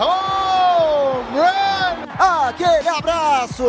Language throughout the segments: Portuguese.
Home run! Aquele abraço!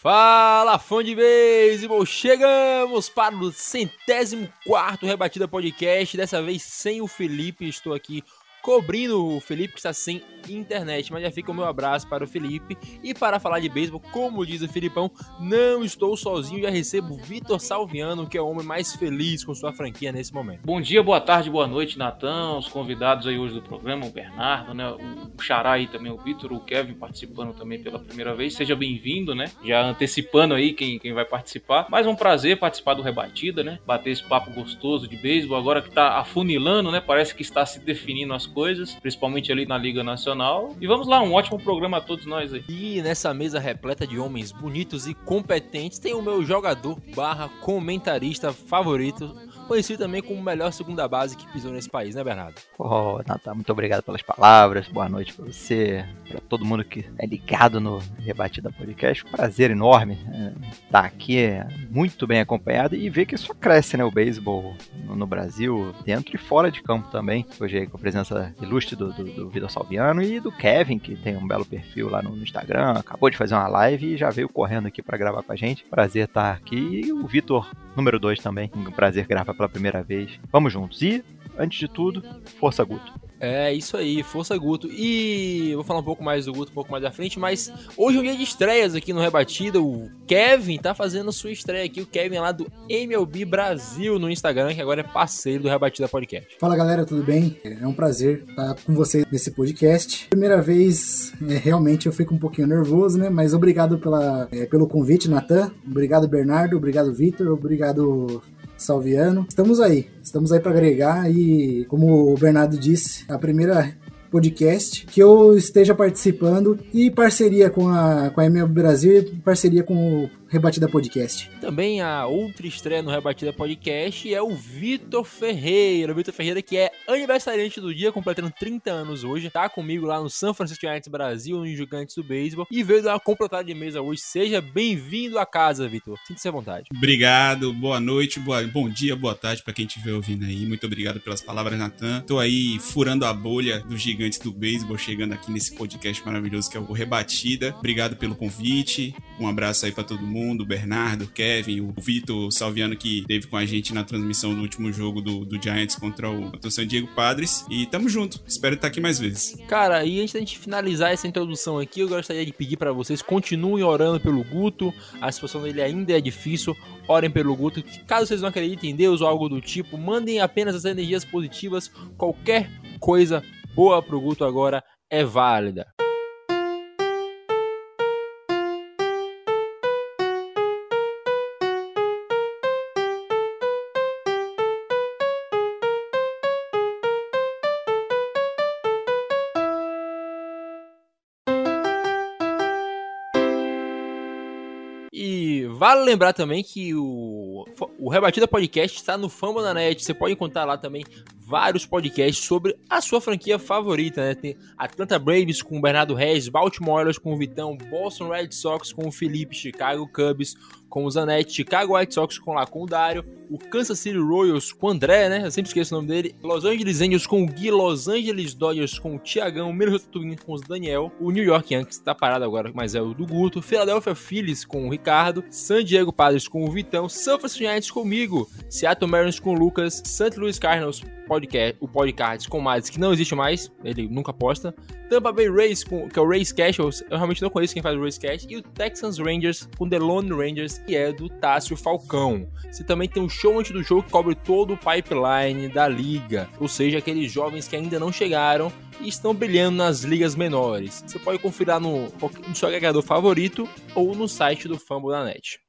Fala, fã de beisebol! Chegamos para o centésimo quarto Rebatida Podcast. Dessa vez sem o Felipe, estou aqui cobrindo o Felipe que está sem internet, mas já fica o meu abraço para o Felipe. E para falar de beisebol, como diz o Filipão, não estou sozinho, já recebo o Vitor Salviano, que é o homem mais feliz com sua franquia nesse momento. Bom dia, boa tarde, boa noite, Natan, os convidados aí hoje do programa, o Bernardo, né, o Xará aí também, o Vitor, o Kevin participando também pela primeira vez. Seja bem-vindo, né? Já antecipando aí quem, quem vai participar. Mais um prazer participar do Rebatida, né? Bater esse papo gostoso de beisebol, agora que tá afunilando, né? Parece que está se definindo as coisas, principalmente ali na Liga Nacional. E vamos lá, um ótimo programa a todos nós aí. E nessa mesa repleta de homens bonitos e competentes, tem o meu jogador barra comentarista favorito, conhecido também como o melhor segunda base que pisou nesse país, né, Bernardo? Oh, Natan, muito obrigado pelas palavras. Boa noite para você, para todo mundo que é ligado no Rebatida Podcast. Prazer enorme estar aqui, muito bem acompanhado e ver que só cresce, né, o beisebol no, Brasil, dentro e fora de campo também. Hoje com a presença ilustre do, do, do Vitor Salviano e do Kevin, que tem um belo perfil lá no, no Instagram, acabou de fazer uma live e já veio correndo aqui para gravar com a gente. Prazer estar aqui. E o Vitor, número 2 também. Um prazer gravar pela primeira vez. Vamos juntos. E, antes de tudo, força Guto. É isso aí, força Guto. E eu vou falar um pouco mais do Guto um pouco mais à frente, mas hoje é um dia de estreias aqui no Rebatida. O Kevin tá fazendo sua estreia aqui, o Kevin é lá do MLB Brasil no Instagram, que agora é parceiro do Rebatida Podcast. Fala galera, tudo bem? É um prazer estar com vocês nesse podcast. Primeira vez, é, realmente eu fico um pouquinho nervoso, né? Mas obrigado pela, é, pelo convite, Natan. Obrigado, Bernardo. Obrigado, Vitor. Obrigado, Salviano. Estamos aí, estamos aí para agregar e, como o Bernardo disse, a primeira podcast que eu esteja participando e parceria com a, com a MLB Brasil e parceria com o Rebatida Podcast. Também a outra estreia no Rebatida Podcast é o Vitor Ferreira. O Vitor Ferreira que é aniversariante do dia, completando 30 anos hoje. Tá comigo lá no San Francisco Giants Brasil, no Gigantes do Beisebol. E veio dar uma completada de mesa hoje. Seja bem-vindo à casa, Vitor. Sinta-se à vontade. Obrigado, boa noite, boa, bom dia, boa tarde para quem estiver ouvindo aí. Muito obrigado pelas palavras, Natan. Tô aí furando a bolha dos gigantes do beisebol, chegando aqui nesse podcast maravilhoso que é o Rebatida. Obrigado pelo convite. Um abraço aí para todo mundo, o Bernardo, o Kevin, o Vitor Salviano que esteve com a gente na transmissão do último jogo do, do Giants contra o, o San Diego Padres. E tamo junto. Espero estar aqui mais vezes. Cara, e antes da gente finalizar essa introdução aqui, eu gostaria de pedir para vocês continuem orando pelo Guto. A situação dele ainda é difícil. Orem pelo Guto. Caso vocês não acreditem em Deus ou algo do tipo, mandem apenas as energias positivas. Qualquer coisa boa pro Guto agora é válida. Vale lembrar também que o, o Rebatida Podcast está no Fambonanet. Você pode encontrar lá também vários podcasts sobre a sua franquia favorita, né? Tem Atlanta Braves com o Bernardo Reis, Baltimore Orioles com o Vitão, Boston Red Sox com o Felipe, Chicago Cubs com o Zanetti, Chicago White Sox com lá com o Dário, o Kansas City Royals com o André, né? Eu sempre esqueço o nome dele. Los Angeles Angels com o Gui, Los Angeles Dodgers com o Tiagão, Minnesota Twins com o Daniel, o New York Yankees tá parado agora, mas é o do Guto, Philadelphia Phillies com o Ricardo, San Diego Padres com o Vitão, San Francisco Giants comigo, Seattle Mariners com o Lucas, St. Louis Cardinals podcast, o podcast com o Mads, que não existe mais, ele nunca posta. Tampa Bay Rays, com, que é o Race Cash, eu, realmente não conheço quem faz o Race Cash. E o Texans Rangers, com The Lone Rangers, que é do Tássio Falcão. Você também tem um show antes do jogo que cobre todo o pipeline da liga, ou seja, aqueles jovens que ainda não chegaram e estão brilhando nas ligas menores. Você pode conferir lá no, no seu agregador favorito ou no site do Fumble da Net.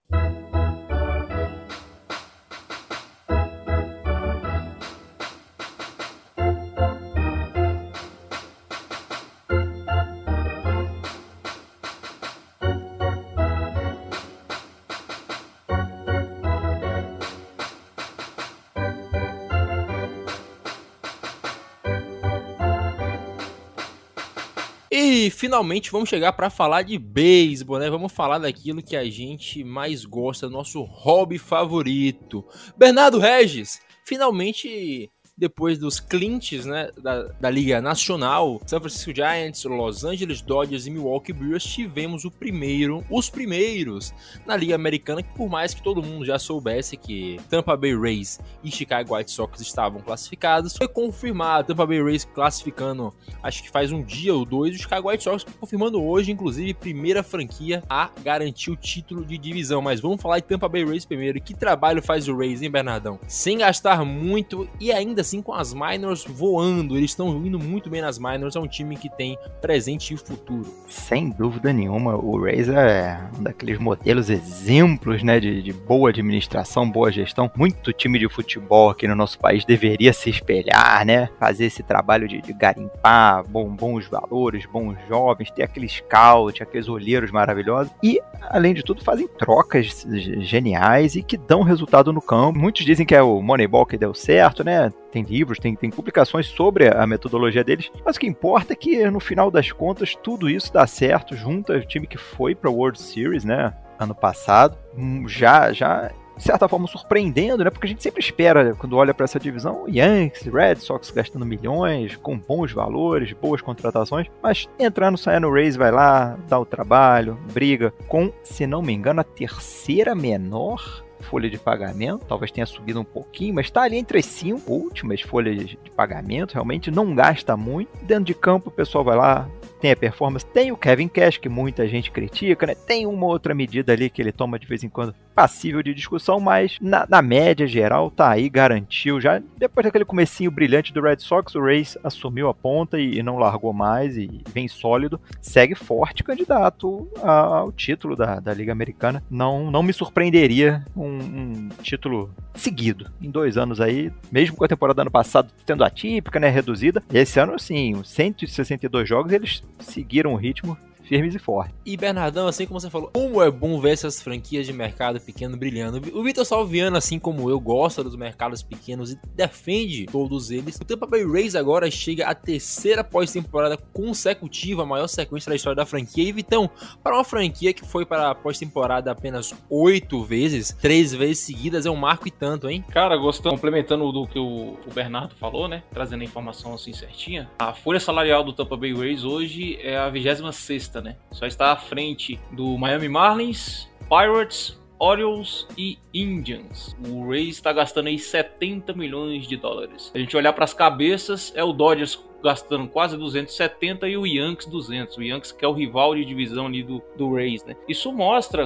Finalmente vamos chegar para falar de beisebol, né? Vamos falar daquilo que a gente mais gosta, nosso hobby favorito. Bernardo Regis, finalmente depois dos clinches né, da, da Liga Nacional, San Francisco Giants, Los Angeles Dodgers e Milwaukee Brewers, tivemos o primeiro, os primeiros na Liga Americana, que por mais que todo mundo já soubesse que Tampa Bay Rays e Chicago White Sox estavam classificados, foi confirmado, Tampa Bay Rays classificando, acho que faz um dia ou dois, o Chicago White Sox confirmando hoje, inclusive, primeira franquia a garantir o título de divisão. Mas vamos falar de Tampa Bay Rays primeiro. Que trabalho faz o Rays, hein, Bernardão? Sem gastar muito e ainda assim com as minors voando. Eles estão indo muito bem nas minors. É um time que tem presente e futuro. Sem dúvida nenhuma, o Razer é um daqueles modelos exemplos, né, de, de, boa administração, boa gestão. Muito time de futebol aqui no nosso país deveria se espelhar, né, fazer esse trabalho de, de garimpar bom, bons valores, bons jovens, ter aquele scout, aqueles olheiros maravilhosos e, além de tudo, fazem trocas geniais e que dão resultado no campo. Muitos dizem que é o Moneyball que deu certo, né? Tem livros, tem, tem publicações sobre a metodologia deles, mas o que importa é que no final das contas tudo isso dá certo, junta o time que foi para World Series, né, ano passado, hum, já já de certa forma surpreendendo, né? Porque a gente sempre espera, quando olha para essa divisão, Yankees, Red Sox gastando milhões, com bons valores, boas contratações, mas entrando, saindo, Rays vai lá, dá o trabalho, briga com, se não me engano, a terceira menor folha de pagamento, talvez tenha subido um pouquinho, mas está ali entre as cinco últimas folhas de pagamento, realmente não gasta muito. Dentro de campo o pessoal vai lá, tem a performance, tem o Kevin Cash, que muita gente critica, né? Tem uma outra medida ali que ele toma de vez em quando passível de discussão, mas na, na média geral tá aí, garantiu. Já depois daquele comecinho brilhante do Red Sox, o Rays assumiu a ponta e, e não largou mais e vem sólido. Segue forte candidato ao título da, da Liga Americana. Não, não me surpreenderia um, um título seguido em dois anos aí, mesmo com a temporada ano passado tendo atípica, né, reduzida. Esse ano, assim, 162 jogos, eles seguiram o ritmo firmes e fortes. E Bernardão, assim como você falou, como é bom ver essas franquias de mercado pequeno brilhando. O Vitor Salviano, assim como eu, gosta dos mercados pequenos e defende todos eles. O Tampa Bay Rays agora chega à terceira pós-temporada consecutiva, a maior sequência da história da franquia. E Vitão, para uma franquia que foi para a pós-temporada apenas oito vezes, três vezes seguidas, é um marco e tanto, hein? Cara, gostando, complementando do que o, o Bernardo falou, né? Trazendo a informação assim certinha. A folha salarial do Tampa Bay Rays hoje é a 26 sexta né? Só está à frente do Miami Marlins, Pirates, Orioles e Indians. O Rays está gastando aí 70 milhões de dólares. A gente olhar para as cabeças, é o Dodgers gastando quase 270 e o Yankees 200. O Yankees que é o rival de divisão ali do, do Rays, né? Isso mostra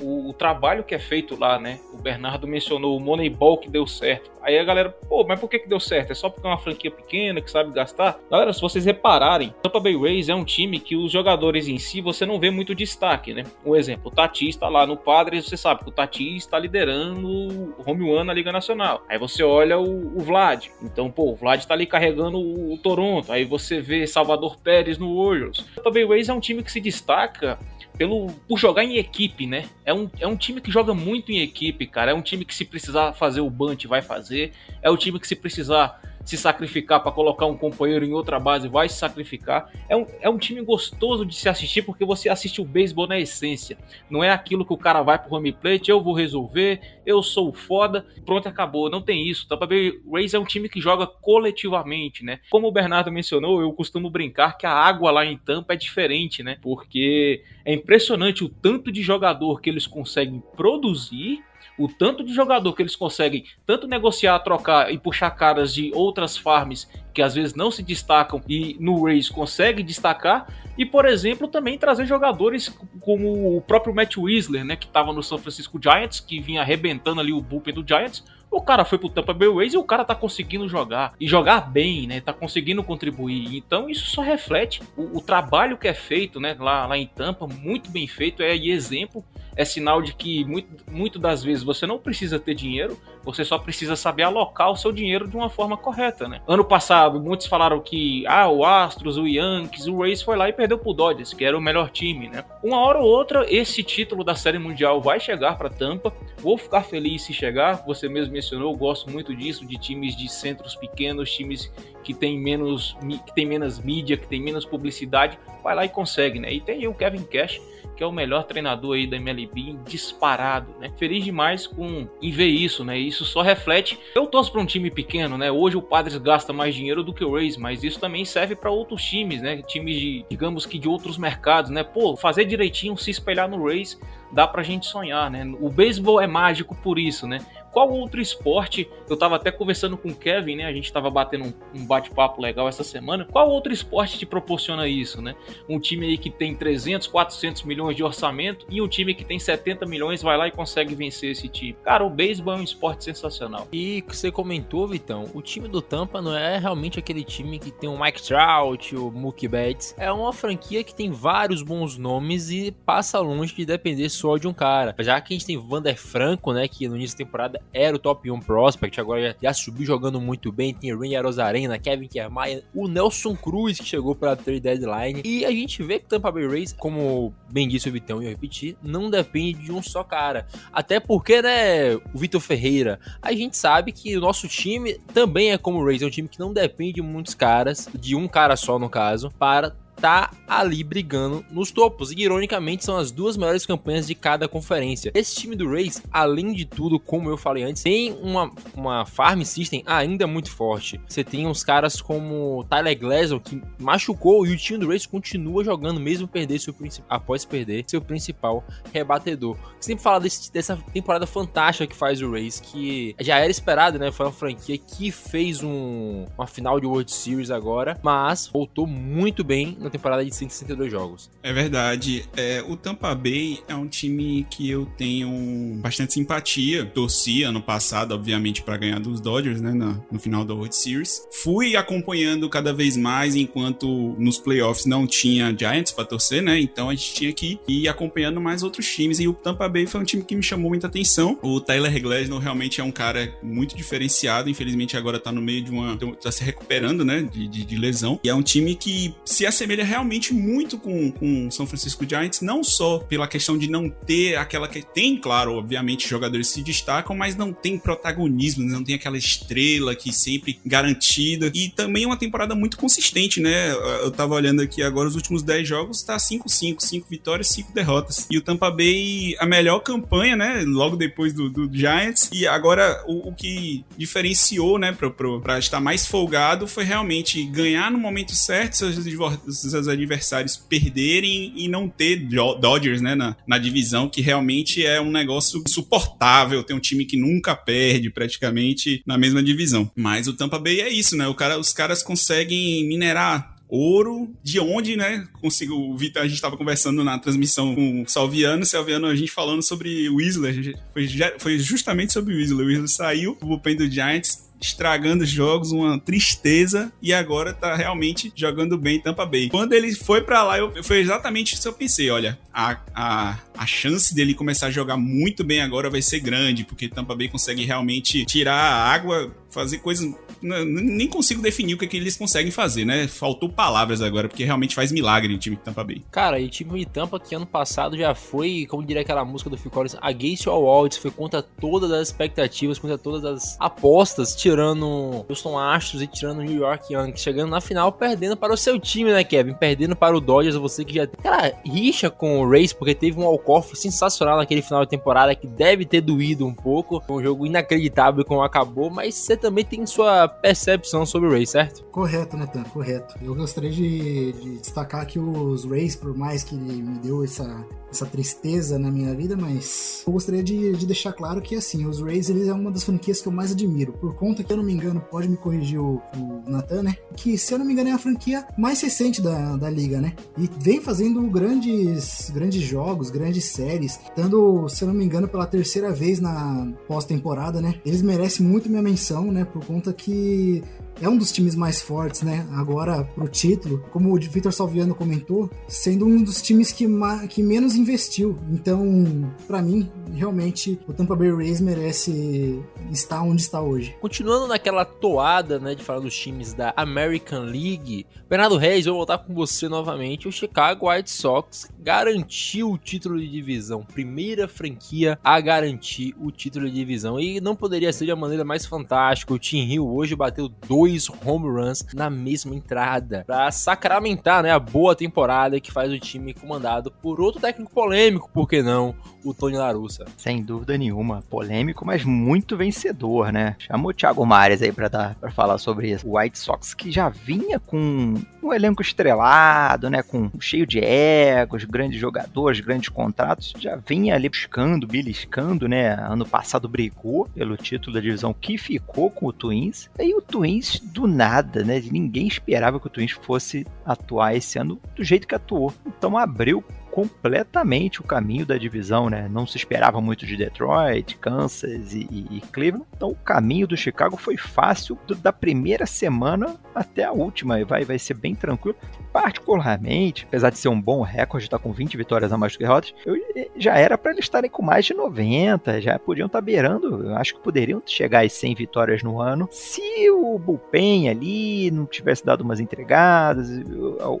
o, o, trabalho que é feito lá, né? O Bernardo mencionou o Moneyball que deu certo. Aí a galera, pô, mas por que, que deu certo? É só porque é uma franquia pequena que sabe gastar? Galera, se vocês repararem, Tampa Bay Rays é um time que os jogadores em si você não vê muito destaque, né? Um exemplo, o Tati está lá no Padres, você sabe que o Tati está liderando o home one na Liga Nacional. Aí você olha o, o Vlad. Então, pô, o Vlad está ali carregando o, o Toronto. Aí você vê Salvador Pérez no Warriors. Tampa Bay Rays é um time que se destaca pelo por jogar em equipe, né? É um, é um time que joga muito em equipe, cara. É um time que se precisar fazer o bunt vai fazer. É o time que se precisar se sacrificar para colocar um companheiro em outra base, vai se sacrificar. É um, é um time gostoso de se assistir porque você assiste o beisebol na essência. Não é aquilo que o cara vai pro home plate, eu vou resolver, eu sou foda, pronto, acabou. Não tem isso. Tampa Bay Rays é um time que joga coletivamente, né? Como o Bernardo mencionou, eu costumo brincar que a água lá em Tampa é diferente, né? Porque é impressionante o tanto de jogador que eles conseguem produzir o tanto de jogador que eles conseguem tanto negociar, trocar e puxar caras de outras farms que às vezes não se destacam e no Race consegue destacar e por exemplo também trazer jogadores como o próprio Matt Whistler, né, que estava no São Francisco Giants, que vinha arrebentando ali o bullpen do Giants, o cara foi pro Tampa Bay Rays e o cara tá conseguindo jogar. E jogar bem, né? Tá conseguindo contribuir. Então isso só reflete o, o trabalho que é feito, né? Lá, lá em Tampa, muito bem feito. É exemplo. É sinal de que muito, muito das vezes você não precisa ter dinheiro, Você só precisa saber alocar o seu dinheiro de uma forma correta, né? Ano passado, muitos falaram que ah, o Astros, o Yankees, o Rays foi lá e perdeu pro Dodgers, que era o melhor time, né? Uma hora ou outra, esse título da Série Mundial vai chegar para Tampa. Vou ficar feliz se chegar. Você mesmo mencionou, gosto muito disso, de times de centros pequenos, times que tem menos que tem menos mídia, que tem menos publicidade, vai lá e consegue, né? E tem o Kevin Cash que é o melhor treinador aí da MLB disparado, né? Feliz demais com em ver isso, né? Isso só reflete. Eu torço para um time pequeno, né? Hoje o Padres gasta mais dinheiro do que o Rays, mas isso também serve para outros times, né? Times de, digamos que de outros mercados, né? Pô, fazer direitinho, se espelhar no Rays, dá pra gente sonhar, né? O beisebol é mágico por isso, né? Qual outro esporte? Eu tava até conversando com o Kevin, né? A gente tava batendo um, um bate-papo legal essa semana. Qual outro esporte te proporciona isso, né? Um time aí que tem 300, 400 milhões de orçamento e um time que tem 70 milhões vai lá e consegue vencer esse time. Cara, o beisebol é um esporte sensacional. E que você comentou, Vitão, o time do Tampa não é realmente aquele time que tem o Mike Trout, o Mookie Betts. É uma franquia que tem vários bons nomes e passa longe de depender só de um cara. Já que a gente tem Vander Franco, né, que no início da temporada era o top 1 prospect, agora já, subiu jogando muito bem. Tem Ray Arozarena, Kevin Kiermaier, o Nelson Cruz que chegou para trade deadline. E a gente vê que Tampa Bay Rays, como bem disse o Vitão e eu repetir, não depende de um só cara. Até porque, né, o Vitor Ferreira, a gente sabe que o nosso time também é como o Rays, é um time que não depende de muitos caras, de um cara só no caso, para tá ali brigando nos topos. E ironicamente são as duas melhores campanhas de cada conferência. Esse time do Rays, além de tudo, como eu falei antes, tem uma, uma farm system ainda muito forte. Você tem uns caras como Tyler Glasgow que machucou e o time do Rays continua jogando mesmo perder seu após perder seu principal rebatedor. Sempre fala desse, dessa temporada fantástica que faz o Rays, que já era esperado, né? Foi uma franquia que fez um, uma final de World Series agora, mas voltou muito bem temporada de 162 jogos. É verdade. É, o Tampa Bay é um time que eu tenho bastante simpatia. Torci ano passado, obviamente, para ganhar dos Dodgers, né, no, no final da World Series. Fui acompanhando cada vez mais enquanto nos playoffs não tinha Giants para torcer, né? Então a gente tinha que ir acompanhando mais outros times. E o Tampa Bay foi um time que me chamou muita atenção. O Tyler Glasnow realmente é um cara muito diferenciado. Infelizmente agora tá no meio de uma. tá se recuperando, né? De, de, de lesão. E é um time que se assemelha assemelha realmente muito com o São Francisco Giants, não só pela questão de não ter aquela que tem, claro, obviamente jogadores se destacam, mas não tem protagonismo, não tem aquela estrela que sempre garantida. E também uma temporada muito consistente, né? Eu tava olhando aqui agora os últimos 10 jogos, tá 5-5, 5 vitórias, 5 derrotas. E o Tampa Bay, a melhor campanha, né? Logo depois do, do Giants. E agora o, o que diferenciou, né, pra, estar mais folgado foi realmente ganhar no momento certo seus, seus adversários perderem e não ter Dodgers né, na, na divisão, que realmente é um negócio insuportável. Tem um time que nunca perde praticamente na mesma divisão. Mas o Tampa Bay é isso, né? O cara, os caras conseguem minerar ouro, de onde, né? Consigo. O Vitor, a gente estava conversando na transmissão com o Salviano, Salviano, a gente falando sobre o Whistler. Foi, foi justamente sobre o Whistler. O Whistler saiu do bullpen do Giants estragando jogos, uma tristeza, e agora tá realmente jogando bem Tampa Bay. Quando ele foi para lá, eu, foi exatamente isso que eu pensei, olha, a, a, a chance dele começar a jogar muito bem agora vai ser grande, porque Tampa Bay consegue realmente tirar a água, fazer coisas nem consigo definir o que, é que eles conseguem fazer, né? Faltou palavras agora, porque realmente faz milagre o time de Tampa Bay. Cara, e o time de Tampa que ano passado já foi, como diria aquela música do Phil Collins, against all odds, foi contra todas as expectativas, contra todas as apostas, tirando Houston Astros e tirando New York Yankees, chegando na final perdendo para o seu time, né, Kevin? Perdendo para o Dodgers, você que já cara, rixa com o Race, porque teve um walk-off sensacional naquele final de temporada que deve ter doído um pouco, um jogo inacreditável como acabou, mas você também tem sua percepção sobre o Ray, certo? Correto, Nathan, correto. Eu gostaria de, de destacar que os Rays, por mais que me deu essa, essa tristeza na minha vida, mas eu gostaria de, de deixar claro que, assim, os Rays, eles é uma das franquias que eu mais admiro, por conta que, eu não me engano, pode me corrigir o, o né? Que, se eu não me engano, é a franquia mais recente da, da liga, né? E vem fazendo grandes, grandes jogos, grandes séries, estando, se eu não me engano, pela terceira vez na pós-temporada, né? Eles merecem muito minha menção, né? Por conta que é um dos times mais fortes, né? Agora pro título, como o Vitor Salviano comentou, sendo um dos times que, que menos investiu. Então, para mim, realmente o Tampa Bay Rays merece estar onde está hoje. Continuando naquela toada, né, de falar dos times da American League, Bernardo Reis, vou voltar com você novamente. O Chicago White Sox garantiu o título de divisão, primeira franquia a garantir o título de divisão e não poderia ser de uma maneira mais fantástica. O Tim Hill hoje bateu dois home runs na mesma entrada para sacramentar, né, a boa temporada que faz o time comandado por outro técnico polêmico, por que não, o Tony Larussa. Sem dúvida nenhuma, polêmico, mas muito vencedor, né? Chamou o Thiago Mares aí para dar para falar sobre isso. O White Sox que já vinha com um elenco estrelado, né, com cheio de egos, grandes jogadores, grandes contratos, já vinha ali buscando, beliscando, né? Ano passado brigou pelo título da divisão que ficou com o Twins. E o Twins do nada, né? Ninguém esperava que o Twins fosse atuar esse ano do jeito que atuou. Então abriu completamente o caminho da divisão, né? Não se esperava muito de Detroit, Kansas e, e, e Cleveland. Então o caminho do Chicago foi fácil do, da primeira semana até a última. Vai, vai ser bem tranquilo. Particularmente, apesar de ser um bom recorde, estar tá com 20 vitórias a mais do que derrotas, eu, já era para eles estarem com mais de 90, já podiam estar tá beirando. Eu acho que poderiam chegar às 100 vitórias no ano se o bullpen ali não tivesse dado umas entregadas,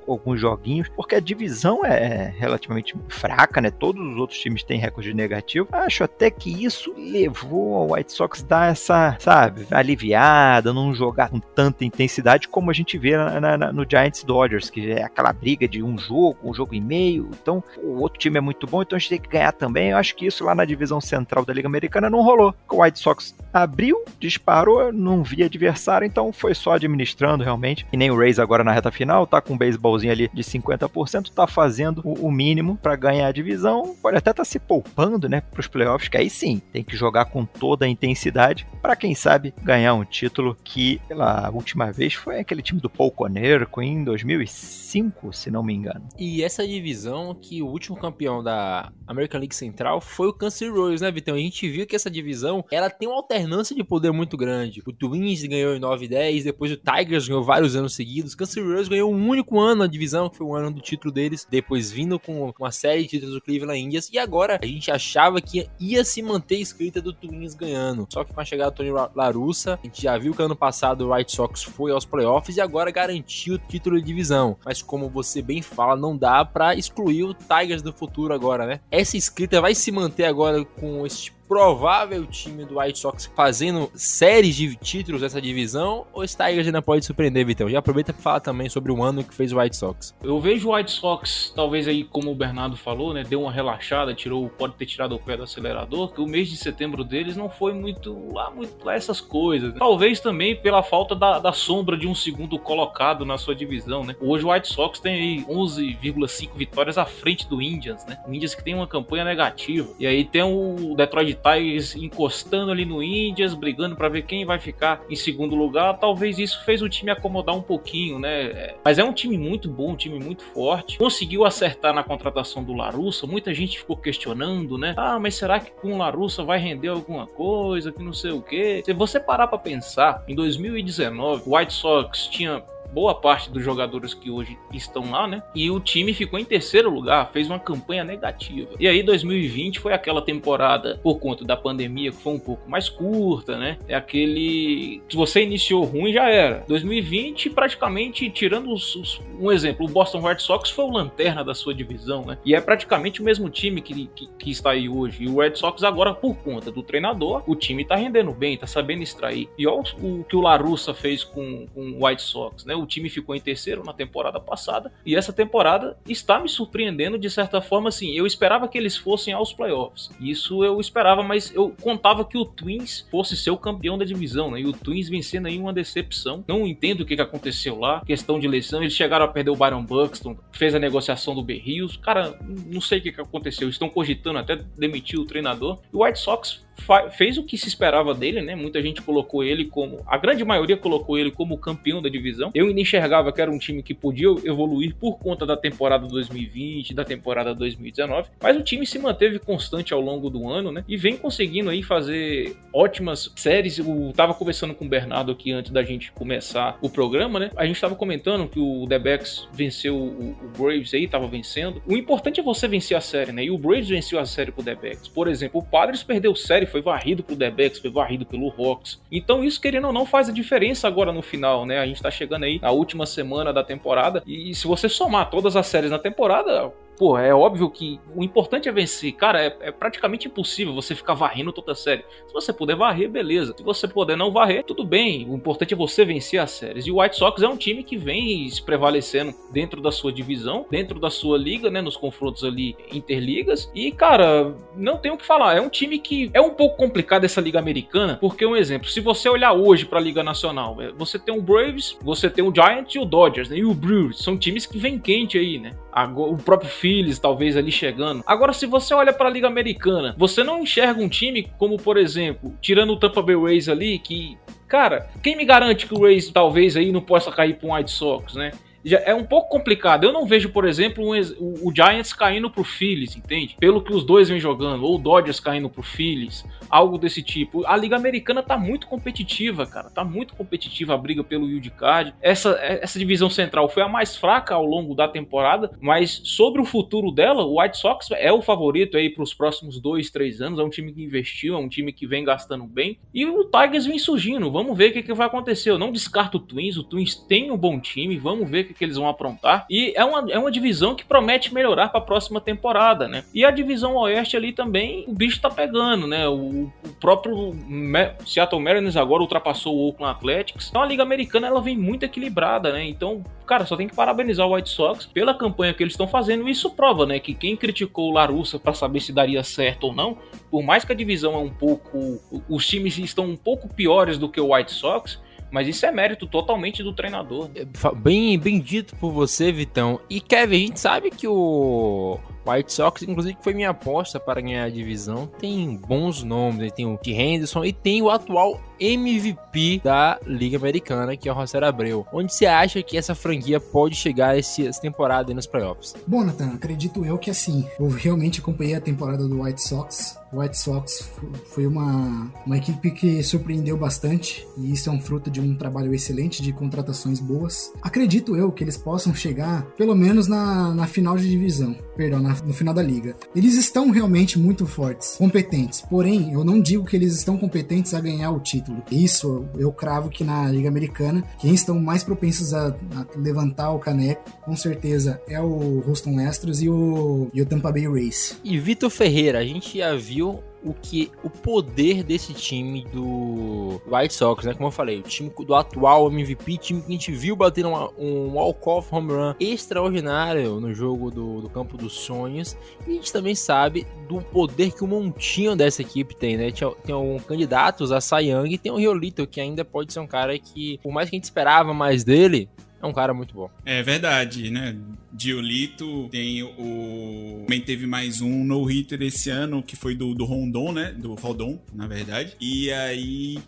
alguns joguinhos, porque a divisão é relativamente relativamente fraca, né? Todos os outros times têm recorde negativo. Acho até que isso levou ao White Sox dar essa, sabe, aliviada, não jogar com tanta intensidade como a gente vê na, na, no Giants Dodgers, que é aquela briga de um jogo, um jogo e meio. Então, o outro time é muito bom, então a gente tem que ganhar também. Eu acho que isso lá na divisão central da Liga Americana não rolou. O White Sox abriu, disparou, não via adversário, então foi só administrando realmente. E nem o Rays agora na reta final, tá com um beisebólzinho ali de 50%, tá fazendo o, o mínimo mínimo para ganhar a divisão. Pode até estar tá se poupando, né, para os playoffs, que aí sim tem que jogar com toda a intensidade para quem sabe ganhar um título que pela última vez foi aquele time do Paul Conerco em 2005, se não me engano. E essa divisão que o último campeão da American League Central foi o Kansas Royals, né, Vitão? A gente viu que essa divisão ela tem uma alternância de poder muito grande. O Twins ganhou em 9 e 10, depois o Tigers ganhou vários anos seguidos. O Kansas Royals ganhou um único ano na divisão, que foi o ano do título deles, depois vindo com uma série de títulos do Cleveland Indians, e agora a gente achava que ia se manter escrita do Twins ganhando. Só que com a chegada do Tony Larussa, a gente já viu que ano passado o White Sox foi aos playoffs e agora garantiu o título de divisão. Mas como você bem fala, não dá para excluir o Tigers do futuro agora, né? Essa escrita vai se manter agora com esse provável time do White Sox fazendo séries de títulos dessa divisão ou esse Tigers ainda pode surpreender, Vitão? Já aproveita para falar também sobre o ano que fez o White Sox. Eu vejo o White Sox, talvez aí, como o Bernardo falou, né, deu uma relaxada, tirou, pode ter tirado o pé do acelerador, que o mês de setembro deles não foi muito lá, muito lá essas coisas. Né? Talvez também pela falta da, da sombra de um segundo colocado na sua divisão, né? Hoje o White Sox tem aí 11,5 vitórias à frente do Indians, né? O Indians que tem uma campanha negativa. E aí tem o Detroit Tigers encostando ali no Indians, brigando para ver quem vai ficar em segundo lugar. Talvez isso fez o time acomodar um pouquinho, né? Mas é um time muito bom, um time muito forte. Conseguiu acertar na contratação do Larussa. Muita gente ficou questionando, né? Ah, mas será que com o Larussa vai render alguma coisa? Que não sei o quê. Se você parar para pensar, em 2019, o White Sox tinha boa parte dos jogadores que hoje estão lá, né? E o time ficou em terceiro lugar, fez uma campanha negativa. E aí 2020 foi aquela temporada por conta da pandemia que foi um pouco mais curta, né? É aquele se você iniciou ruim já era. 2020 praticamente tirando os, os, um exemplo, o Boston Red Sox foi o lanterna da sua divisão, né? E é praticamente o mesmo time que, que, que está aí hoje. E o Red Sox agora por conta do treinador, o time tá rendendo bem, tá sabendo extrair. E olha o, o que o Larussa fez com, com o White Sox, né? O time ficou em terceiro na temporada passada e essa temporada está me surpreendendo de certa forma. Assim, eu esperava que eles fossem aos playoffs. Isso eu esperava, mas eu contava que o Twins fosse ser o campeão da divisão, né? E o Twins vencendo aí uma decepção. Não entendo o que, que aconteceu lá. Questão de lesão, eles chegaram a perder o Byron Buxton, fez a negociação do Berrios. Cara, não sei o que, que aconteceu. Estão cogitando até demitir o treinador. E o White Sox fez o que se esperava dele, né? Muita gente colocou ele como. A grande maioria colocou ele como campeão da divisão. Eu enxergava que era um time que podia evoluir por conta da temporada 2020, da temporada 2019, mas o time se manteve constante ao longo do ano, né? E vem conseguindo aí fazer ótimas séries. Eu tava conversando com o Bernardo aqui antes da gente começar o programa, né? A gente tava comentando que o Backs venceu o, o Braves aí, tava vencendo. O importante é você vencer a série, né? E o Braves venceu a série pro The Backs. Por exemplo, o Padres perdeu série, foi varrido The Backs, foi varrido pelo Hawks. Então isso, querendo ou não, faz a diferença agora no final, né? A gente tá chegando aí na última semana da temporada e se você somar todas as séries na temporada, pô, é óbvio que o importante é vencer. Cara, é, é, praticamente impossível você ficar varrendo toda a série. Se você puder varrer, beleza. Se você puder não varrer, tudo bem. O importante é você vencer as séries. E o White Sox é um time que vem se prevalecendo dentro da sua divisão, dentro da sua liga, né? Nos confrontos ali interligas. E, cara, não tenho o que falar. É um time que é um pouco complicado essa liga americana, porque um exemplo, se você olhar hoje para a liga nacional, é, você tem o Braves, você tem o Giants e o Dodgers, né? E o Brewers são times que vêm quente aí, né? O próprio Phillies talvez ali chegando. Agora, se você olha para a Liga Americana, você não enxerga um time como, por exemplo, tirando o Tampa Bay Rays ali, que Cara, quem me garante que o Rays talvez aí não possa cair para um White Sox, né? É um pouco complicado. Eu não vejo, por exemplo, um, o, o, Giants caindo pro Phillies, entende? Pelo que os dois vêm jogando, ou o Dodgers caindo pro Phillies, algo desse tipo. A Liga Americana tá muito competitiva, cara. Tá muito competitiva a briga pelo wild card. Essa, essa divisão central foi a mais fraca ao longo da temporada, mas sobre o futuro dela, o White Sox é o favorito aí para os próximos dois, três anos. É um time que investiu, é um time que vem gastando bem. E o Tigers vem surgindo. Vamos ver o que, que vai acontecer. Eu não descarto o Twins. O Twins tem um bom time. Vamos ver o que, eles vão aprontar. E é uma, é uma divisão que promete melhorar para a próxima temporada, né? E a divisão oeste ali também, o bicho tá pegando, né? O, o próprio Seattle Mariners agora ultrapassou o Oakland Athletics. Então a Liga Americana ela vem muito equilibrada, né? Então, cara, só tem que parabenizar o White Sox pela campanha que eles estão fazendo. Isso prova, né? Que quem criticou o Larussa para saber se daria certo ou não, por mais que a divisão é um pouco. Os times estão um pouco piores do que o White Sox mas isso é mérito totalmente do treinador. É, bem, bem dito por você, Vitão. E Kevin, a gente sabe que o White Sox, inclusive, que foi minha aposta para ganhar a divisão, tem bons nomes. Tem o T. Henderson e tem o atual MVP da Liga Americana, que é o Rosser Abreu. Onde você acha que essa franquia pode chegar essa temporada nos playoffs? Bom, Nathan, acredito eu que assim, eu realmente acompanhei a temporada do White Sox. O White Sox foi uma, uma equipe que surpreendeu bastante e isso é um fruto de um trabalho excelente de contratações boas. Acredito eu que eles possam chegar pelo menos na, na final de divisão, perdão, na, no final da liga. Eles estão realmente muito fortes, competentes, porém eu não digo que eles estão competentes a ganhar o título. Isso eu cravo que na Liga Americana, quem estão mais propensos a, a levantar o caneco, com certeza, é o Houston Astros e o, e o Tampa Bay Rays. E Vitor Ferreira, a gente já viu o que o poder desse time do White Sox, né? Como eu falei, o time do atual MVP, time que a gente viu bater uma, um walk-off home run extraordinário no jogo do, do, Campo dos Sonhos. E a gente também sabe do poder que o montinho dessa equipe tem, né? Tem um candidatos a e tem o Riolito, que ainda pode ser um cara que, por mais que a gente esperava mais dele, é um cara muito bom. É verdade, né? Diolito tem o. Também teve mais um no-hitter esse ano, que foi do, do Rondon, né? Do Rodon, na verdade. E aí.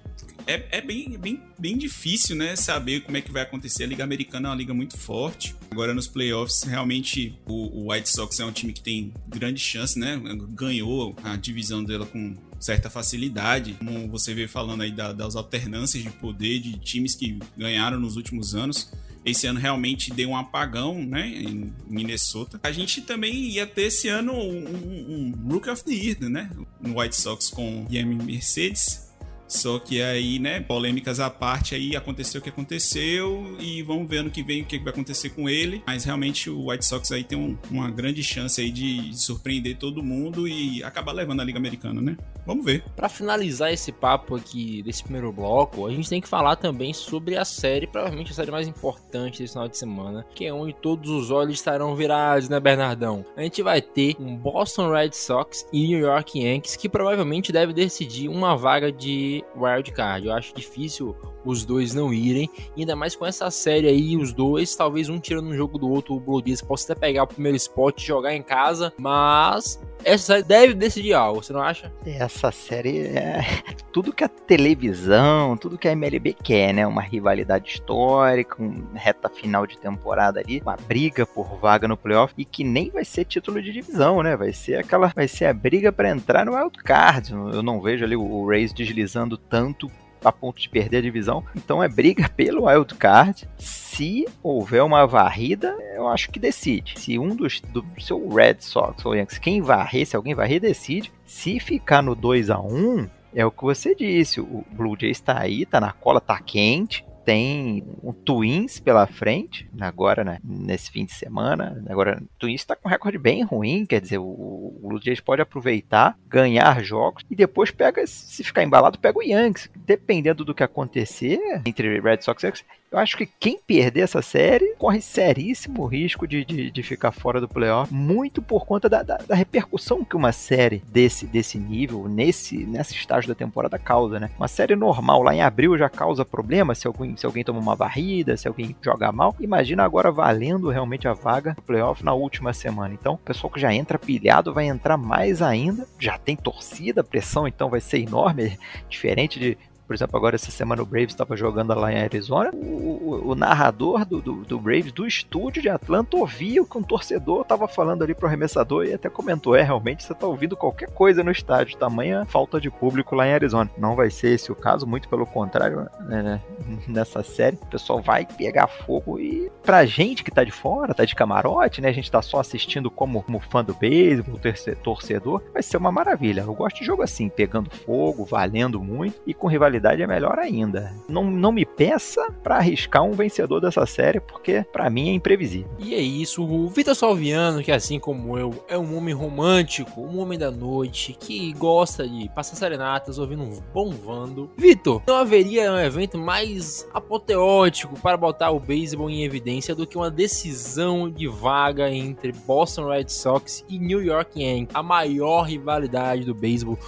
É, é bem, bem, bem difícil, né? Saber como é que vai acontecer. A Liga Americana é uma liga muito forte. Agora nos playoffs, realmente, o, o White Sox é um time que tem grande chance, né? Ganhou a divisão dela com certa facilidade. Como você vê falando aí da, das alternâncias de poder de times que ganharam nos últimos anos esse ano realmente deu um apagão, né, em Minnesota. A gente também ia ter esse ano um, um, um Rook of the Year, né, no White Sox com Yami Mercedes só que aí, né, polêmicas à parte, aí aconteceu o que aconteceu e vamos ver ano que vem o que vai acontecer com ele. Mas realmente o White Sox aí tem um, uma grande chance aí de surpreender todo mundo e acabar levando a Liga Americana, né? Vamos ver. Para finalizar esse papo aqui desse primeiro bloco, a gente tem que falar também sobre a série, provavelmente a série mais importante desse final de semana, que é onde todos os olhos estarão virados, né, Bernardão? A gente vai ter um Boston Red Sox e New York Yankees que provavelmente deve decidir uma vaga de wildcard. Eu acho difícil os dois não irem, ainda mais com essa série aí, os dois, talvez um tirando um jogo do outro, o Blue Jays possa até pegar o primeiro spot e jogar em casa, mas essa série deve decidir algo, você não acha? Essa série é tudo que a televisão, tudo que a MLB quer, né? Uma rivalidade histórica, uma reta final de temporada ali, uma briga por vaga no playoff e que nem vai ser título de divisão, né? Vai ser aquela, vai ser a briga para entrar no wild card. Eu não vejo ali o Rays deslizando tanto a ponto de perder a divisão. Então é briga pelo wild card. Se houver uma varrida, eu acho que decide. Se um dos do seu Red Sox ou Yankees, quem varrer, se alguém varrer, decide. Se ficar no 2 a 1 é o que você disse. O Blue Jays está aí, tá na cola, tá quente tem um Twins pela frente, agora, né, nesse fim de semana. Agora, o Twins está com um recorde bem ruim, quer dizer, o, o Blue Jays pode aproveitar, ganhar jogos e depois pega, se ficar embalado, pega o Yankees. Dependendo do que acontecer entre Red Sox e Yankees, eu acho que quem perder essa série corre seríssimo risco de, de, de ficar fora do playoff, muito por conta da, da, da, repercussão que uma série desse, desse nível, nesse, nesse estágio da temporada, causa, né? Uma série normal lá em abril já causa problema se alguém, se alguém toma uma varrida, se alguém joga mal. Imagina agora valendo realmente a vaga do playoff na última semana. Então, o pessoal que já entra pilhado vai entrar mais ainda. Já tem torcida, a pressão então vai ser enorme, diferente de por exemplo, agora essa semana o Braves estava jogando lá em Arizona. O, o, o narrador do, do, do, Braves, do estúdio de Atlanta, ouvia o que um torcedor estava falando ali pro arremessador e até comentou: é, realmente você está ouvindo qualquer coisa no estádio, tamanha falta de público lá em Arizona. Não vai ser esse o caso, muito pelo contrário, né, nessa série. O pessoal vai pegar fogo e pra gente que tá de fora, tá de camarote, né? A gente tá só assistindo como, como fã do beisebol, torcedor, vai ser uma maravilha. Eu gosto de jogo assim, pegando fogo, valendo muito e com rivalidade é melhor ainda. Não, não me peça para arriscar um vencedor dessa série, porque para mim é imprevisível. E é isso, o Vitor Salviano, que assim como eu, é um homem romântico, um homem da noite, que gosta de passar serenatas ouvindo um bom vando. Vitor, não haveria um evento mais apoteótico para botar o beisebol em evidência do que uma decisão de vaga entre Boston Red Sox e New York Yankees, a maior rivalidade do beisebol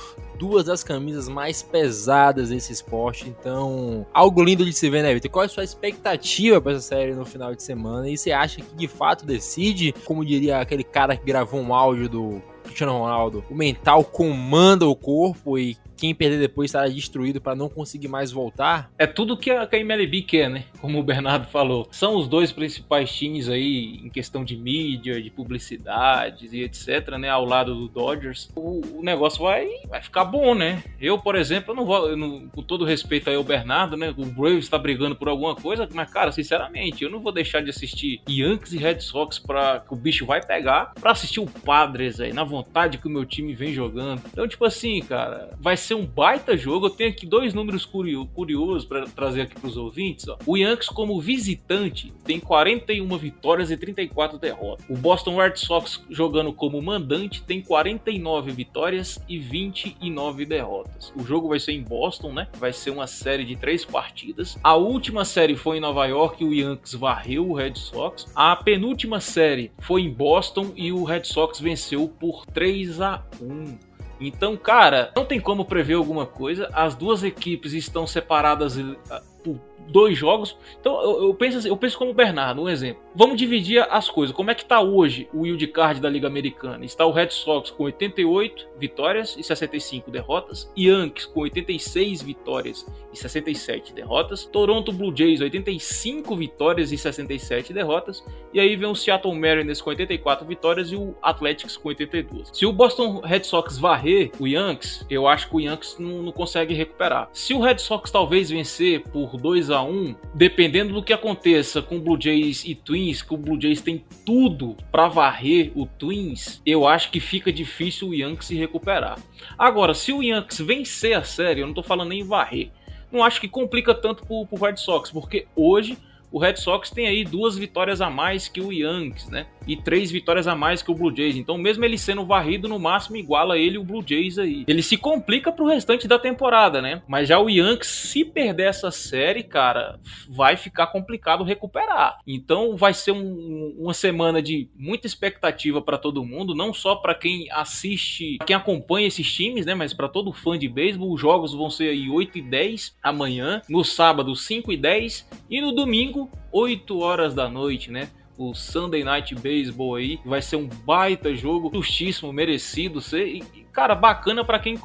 duas das camisas mais pesadas desse esporte. Então, algo lindo de se ver, né, Vitor? Qual é a sua expectativa para essa série no final de semana? E você acha que de fato decide, como diria aquele cara que gravou um áudio do Cristiano Ronaldo, o mental comanda o corpo e quem perder depois estará destruído para não conseguir mais voltar. É tudo que a, que a MLB quer, né? Como o Bernardo falou. São os dois principais times aí em questão de mídia, de publicidades e etc, né? Ao lado do Dodgers. O, o negócio vai, vai ficar bom, né? Eu, por exemplo, eu não vou, eu não, com todo respeito aí ao Bernardo, né? O Braves está brigando por alguma coisa, mas, cara, sinceramente, eu não vou deixar de assistir Yankees e Red Sox para que o bicho vai pegar para assistir o Padres aí, na vontade que o meu time vem jogando. Então, tipo assim, cara, vai ser ser um baita jogo. Eu tenho aqui dois números curiosos para trazer aqui para os ouvintes. Ó. O Yankees, como visitante, tem 41 vitórias e 34 derrotas. O Boston Red Sox, jogando como mandante, tem 49 vitórias e 29 derrotas. O jogo vai ser em Boston, né? Vai ser uma série de três partidas. A última série foi em Nova York e o Yankees varreu o Red Sox. A penúltima série foi em Boston e o Red Sox venceu por 3 a 1. Então, cara, não tem como prever alguma coisa. As duas equipes estão separadas ah, por dois jogos. Então eu, eu, penso assim, eu penso como o Bernardo, um exemplo. Vamos dividir as coisas. Como é que tá hoje o wild card da Liga Americana? Está o Red Sox com 88 vitórias e 65 derrotas, Yankees com 86 vitórias e 67 derrotas, Toronto Blue Jays 85 vitórias e 67 derrotas, e aí vem o Seattle Mariners com 84 vitórias e o Athletics com 82. Se o Boston Red Sox varrer o Yankees, eu acho que o Yankees não, não consegue recuperar. Se o Red Sox talvez vencer por 2 a 1 dependendo do que aconteça com Blue Jays e Twins, que o Blue Jays tem tudo para varrer o Twins, eu acho que fica difícil o Yankees se recuperar. Agora, se o Yankees vencer a série, eu não tô falando nem em varrer, não acho que complica tanto pro, pro Red Sox, porque hoje o Red Sox tem aí duas vitórias a mais que o Yankees, né? E três vitórias a mais que o Blue Jays. Então, mesmo ele sendo varrido, no máximo iguala ele o Blue Jays aí. Ele se complica pro restante da temporada, né? Mas já o Yankees, se perder essa série, cara, vai ficar complicado recuperar. Então, vai ser um, uma semana de muita expectativa para todo mundo, não só para quem assiste, quem acompanha esses times, né? Mas para todo fã de beisebol. Os jogos vão ser aí 8 e 10 amanhã, no sábado 5 e 10 e no domingo 8 horas da noite, né? O Sunday Night Baseball aí. Vai ser um baita jogo, justíssimo, merecido ser. E, cara, bacana para quem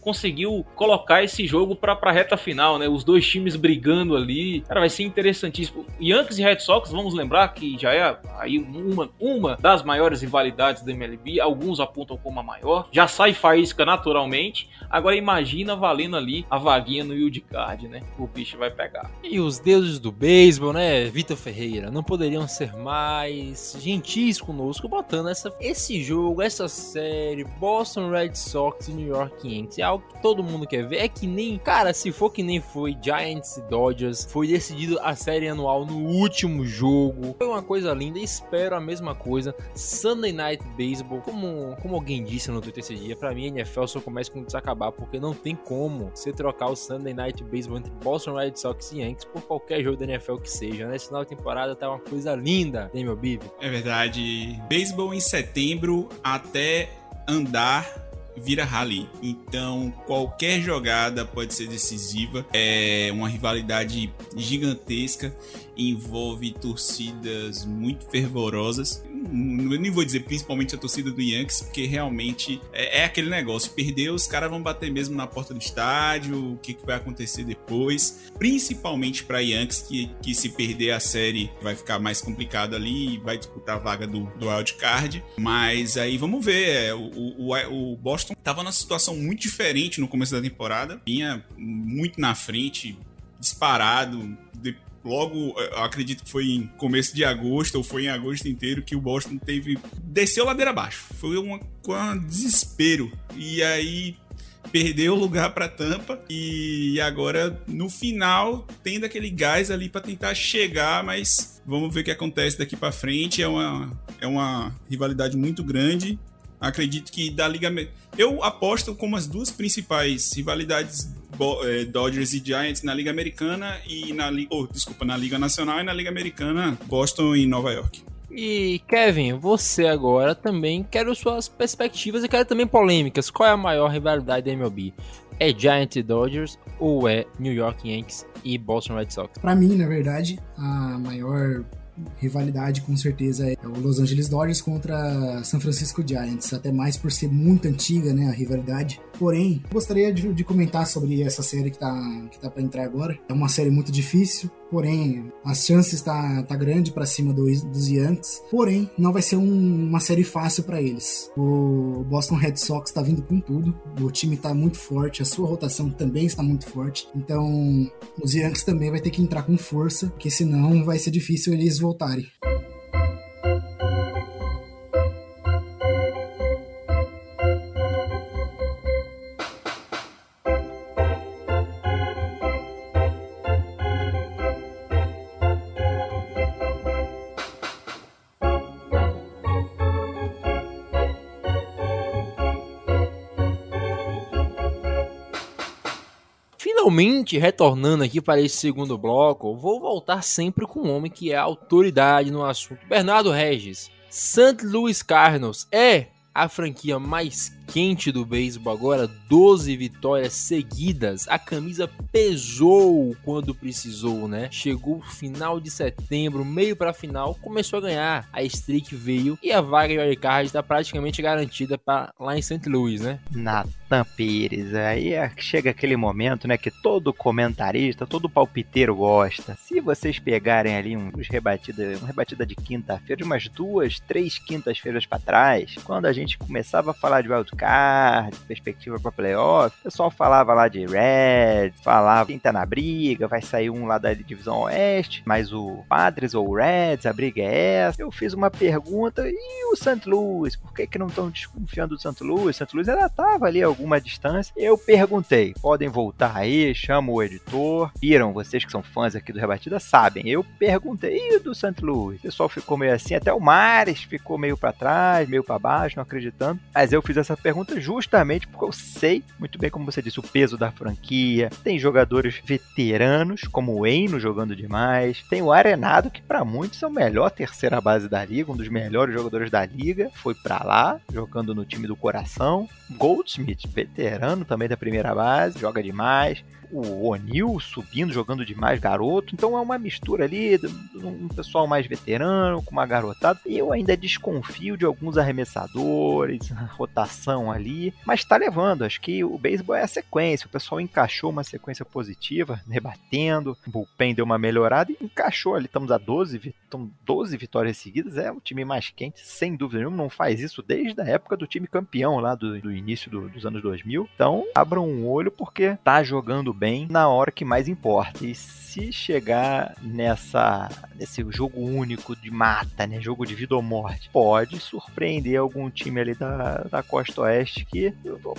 conseguiu colocar esse jogo pra, pra reta final, né? Os dois times brigando ali. Cara, vai ser interessantíssimo. Yankees e Red Sox, vamos lembrar que já é aí uma, uma das maiores rivalidades da MLB. Alguns apontam como a maior. Já sai faísca naturalmente. Agora imagina valendo ali a vaguinha no Wild Card, né? O bicho vai pegar. E os deuses do beisebol, né, Vitor Ferreira, não poderiam ser mais gentis conosco, botando essa, esse jogo, essa série, Boston Red Sox e New York Yankees. É algo que todo mundo quer ver. É que nem, cara, se for que nem foi Giants e Dodgers, foi decidido a série anual no último jogo. Foi uma coisa linda. Espero a mesma coisa. Sunday Night Baseball, como, como alguém disse no Twitter esse dia, pra mim a NFL só começa quando isso acabar, porque não tem como você trocar o Sunday Night Baseball entre Boston Red Sox e Yankees por qualquer jogo da NFL que seja. Nesse final de temporada tá uma coisa linda, tem meu Bibi? É verdade. Beisebol em setembro até andar vira rally. Então, qualquer jogada pode ser decisiva. É uma rivalidade gigantesca, envolve torcidas muito fervorosas eu nem vou dizer principalmente a torcida do Yankees, porque realmente é, é aquele negócio. Perder, os caras vão bater mesmo na porta do estádio, o que, que vai acontecer depois. Principalmente para Yankees, que, que se perder a série vai ficar mais complicado ali e vai disputar a vaga do, do wild card. Mas aí vamos ver. É, o, o, o Boston estava numa situação muito diferente no começo da temporada, vinha muito na frente, disparado logo, acredito que foi em começo de agosto, ou foi em agosto inteiro, que o Boston teve. desceu ladeira abaixo. Foi uma, um desespero. E aí perdeu o lugar para Tampa e agora no final tendo aquele gás ali para tentar chegar, mas vamos ver o que acontece daqui para frente. É uma, é uma rivalidade muito grande. Acredito que da Liga. Eu aposto como as duas principais rivalidades Dodgers e Giants na Liga Americana e na Liga. Oh, desculpa, na Liga Nacional e na Liga Americana, Boston e Nova York. E Kevin, você agora também quero suas perspectivas e quero também polêmicas. Qual é a maior rivalidade da MLB? É Giants e Dodgers ou é New York Yankees e Boston Red Sox? Para mim, na verdade, a maior rivalidade com certeza é o Los Angeles Dodgers contra San Francisco Giants, até mais por ser muito antiga, né, a rivalidade. Porém, gostaria de, de comentar sobre essa série que tá, que tá para entrar agora. É uma série muito difícil, porém as chances tá, tá grande para cima do, dos Yankees. Porém, não vai ser um, uma série fácil para eles. O Boston Red Sox tá vindo com tudo. O time tá muito forte, a sua rotação também está muito forte. Então, os Yankees também vai ter que entrar com força, porque senão vai ser difícil eles voltarem. Finalmente, retornando aqui para esse segundo bloco, vou voltar sempre com um homem que é autoridade no assunto. Bernardo Regis. St. Louis Cardinals é a franquia mais quente do beisebol agora, 12 vitórias seguidas. A camisa pesou quando precisou, né? Chegou final de setembro, meio para final, começou a ganhar. A streak veio e a vaga de wildcard está praticamente garantida para lá em St. Louis, né? Natan Pires, aí é, chega aquele momento, né, que todo comentarista, todo palpiteiro gosta. Se vocês pegarem ali uns rebatida, uma rebatida de quinta-feira, umas duas, três quintas-feiras para trás, quando a gente começava a falar de wild card, perspectiva para playoff. O pessoal falava lá de Red, falava quem tá na briga, vai sair um lá da divisão oeste, mas o Padres ou o Reds, a briga é essa. Eu fiz uma pergunta, e o St. Louis? Por que, que não estão desconfiando do St. Louis? St. Louis ainda tava ali a alguma distância. Eu perguntei, podem voltar aí, chamo o editor. Viram, vocês que são fãs aqui do Rebatida sabem. Eu perguntei, e do St. Louis? O pessoal ficou meio assim, até o Mares ficou meio para trás, meio para baixo, não acreditando. Mas eu fiz essa pergunta justamente porque eu sei muito bem, como você disse, o peso da franquia. Tem jogadores veteranos, como o Eno jogando demais. Tem o Arenado, que para muitos é o melhor terceira base da liga, um dos melhores jogadores da liga. Foi para lá, jogando no time do coração. Goldsmith, veterano também da primeira base, joga demais o O'Neill subindo, jogando demais garoto. Então é uma mistura ali, um pessoal mais veterano, com uma garotada. Eu ainda desconfio de alguns arremessadores, rotação ali, mas tá levando. Acho que o beisebol é a sequência. O pessoal encaixou uma sequência positiva, rebatendo, o bullpen deu uma melhorada e encaixou ali. Estamos a 12, então 12 vitórias seguidas. É o time mais quente, sem dúvida nenhuma. Não faz isso desde a época do time campeão lá do, do início do, dos anos 2000. Então abram um olho porque tá jogando bem na hora que mais importa. E se chegar nessa nesse jogo único de mata, né, jogo de vida ou morte, pode surpreender algum time ali da, da costa oeste que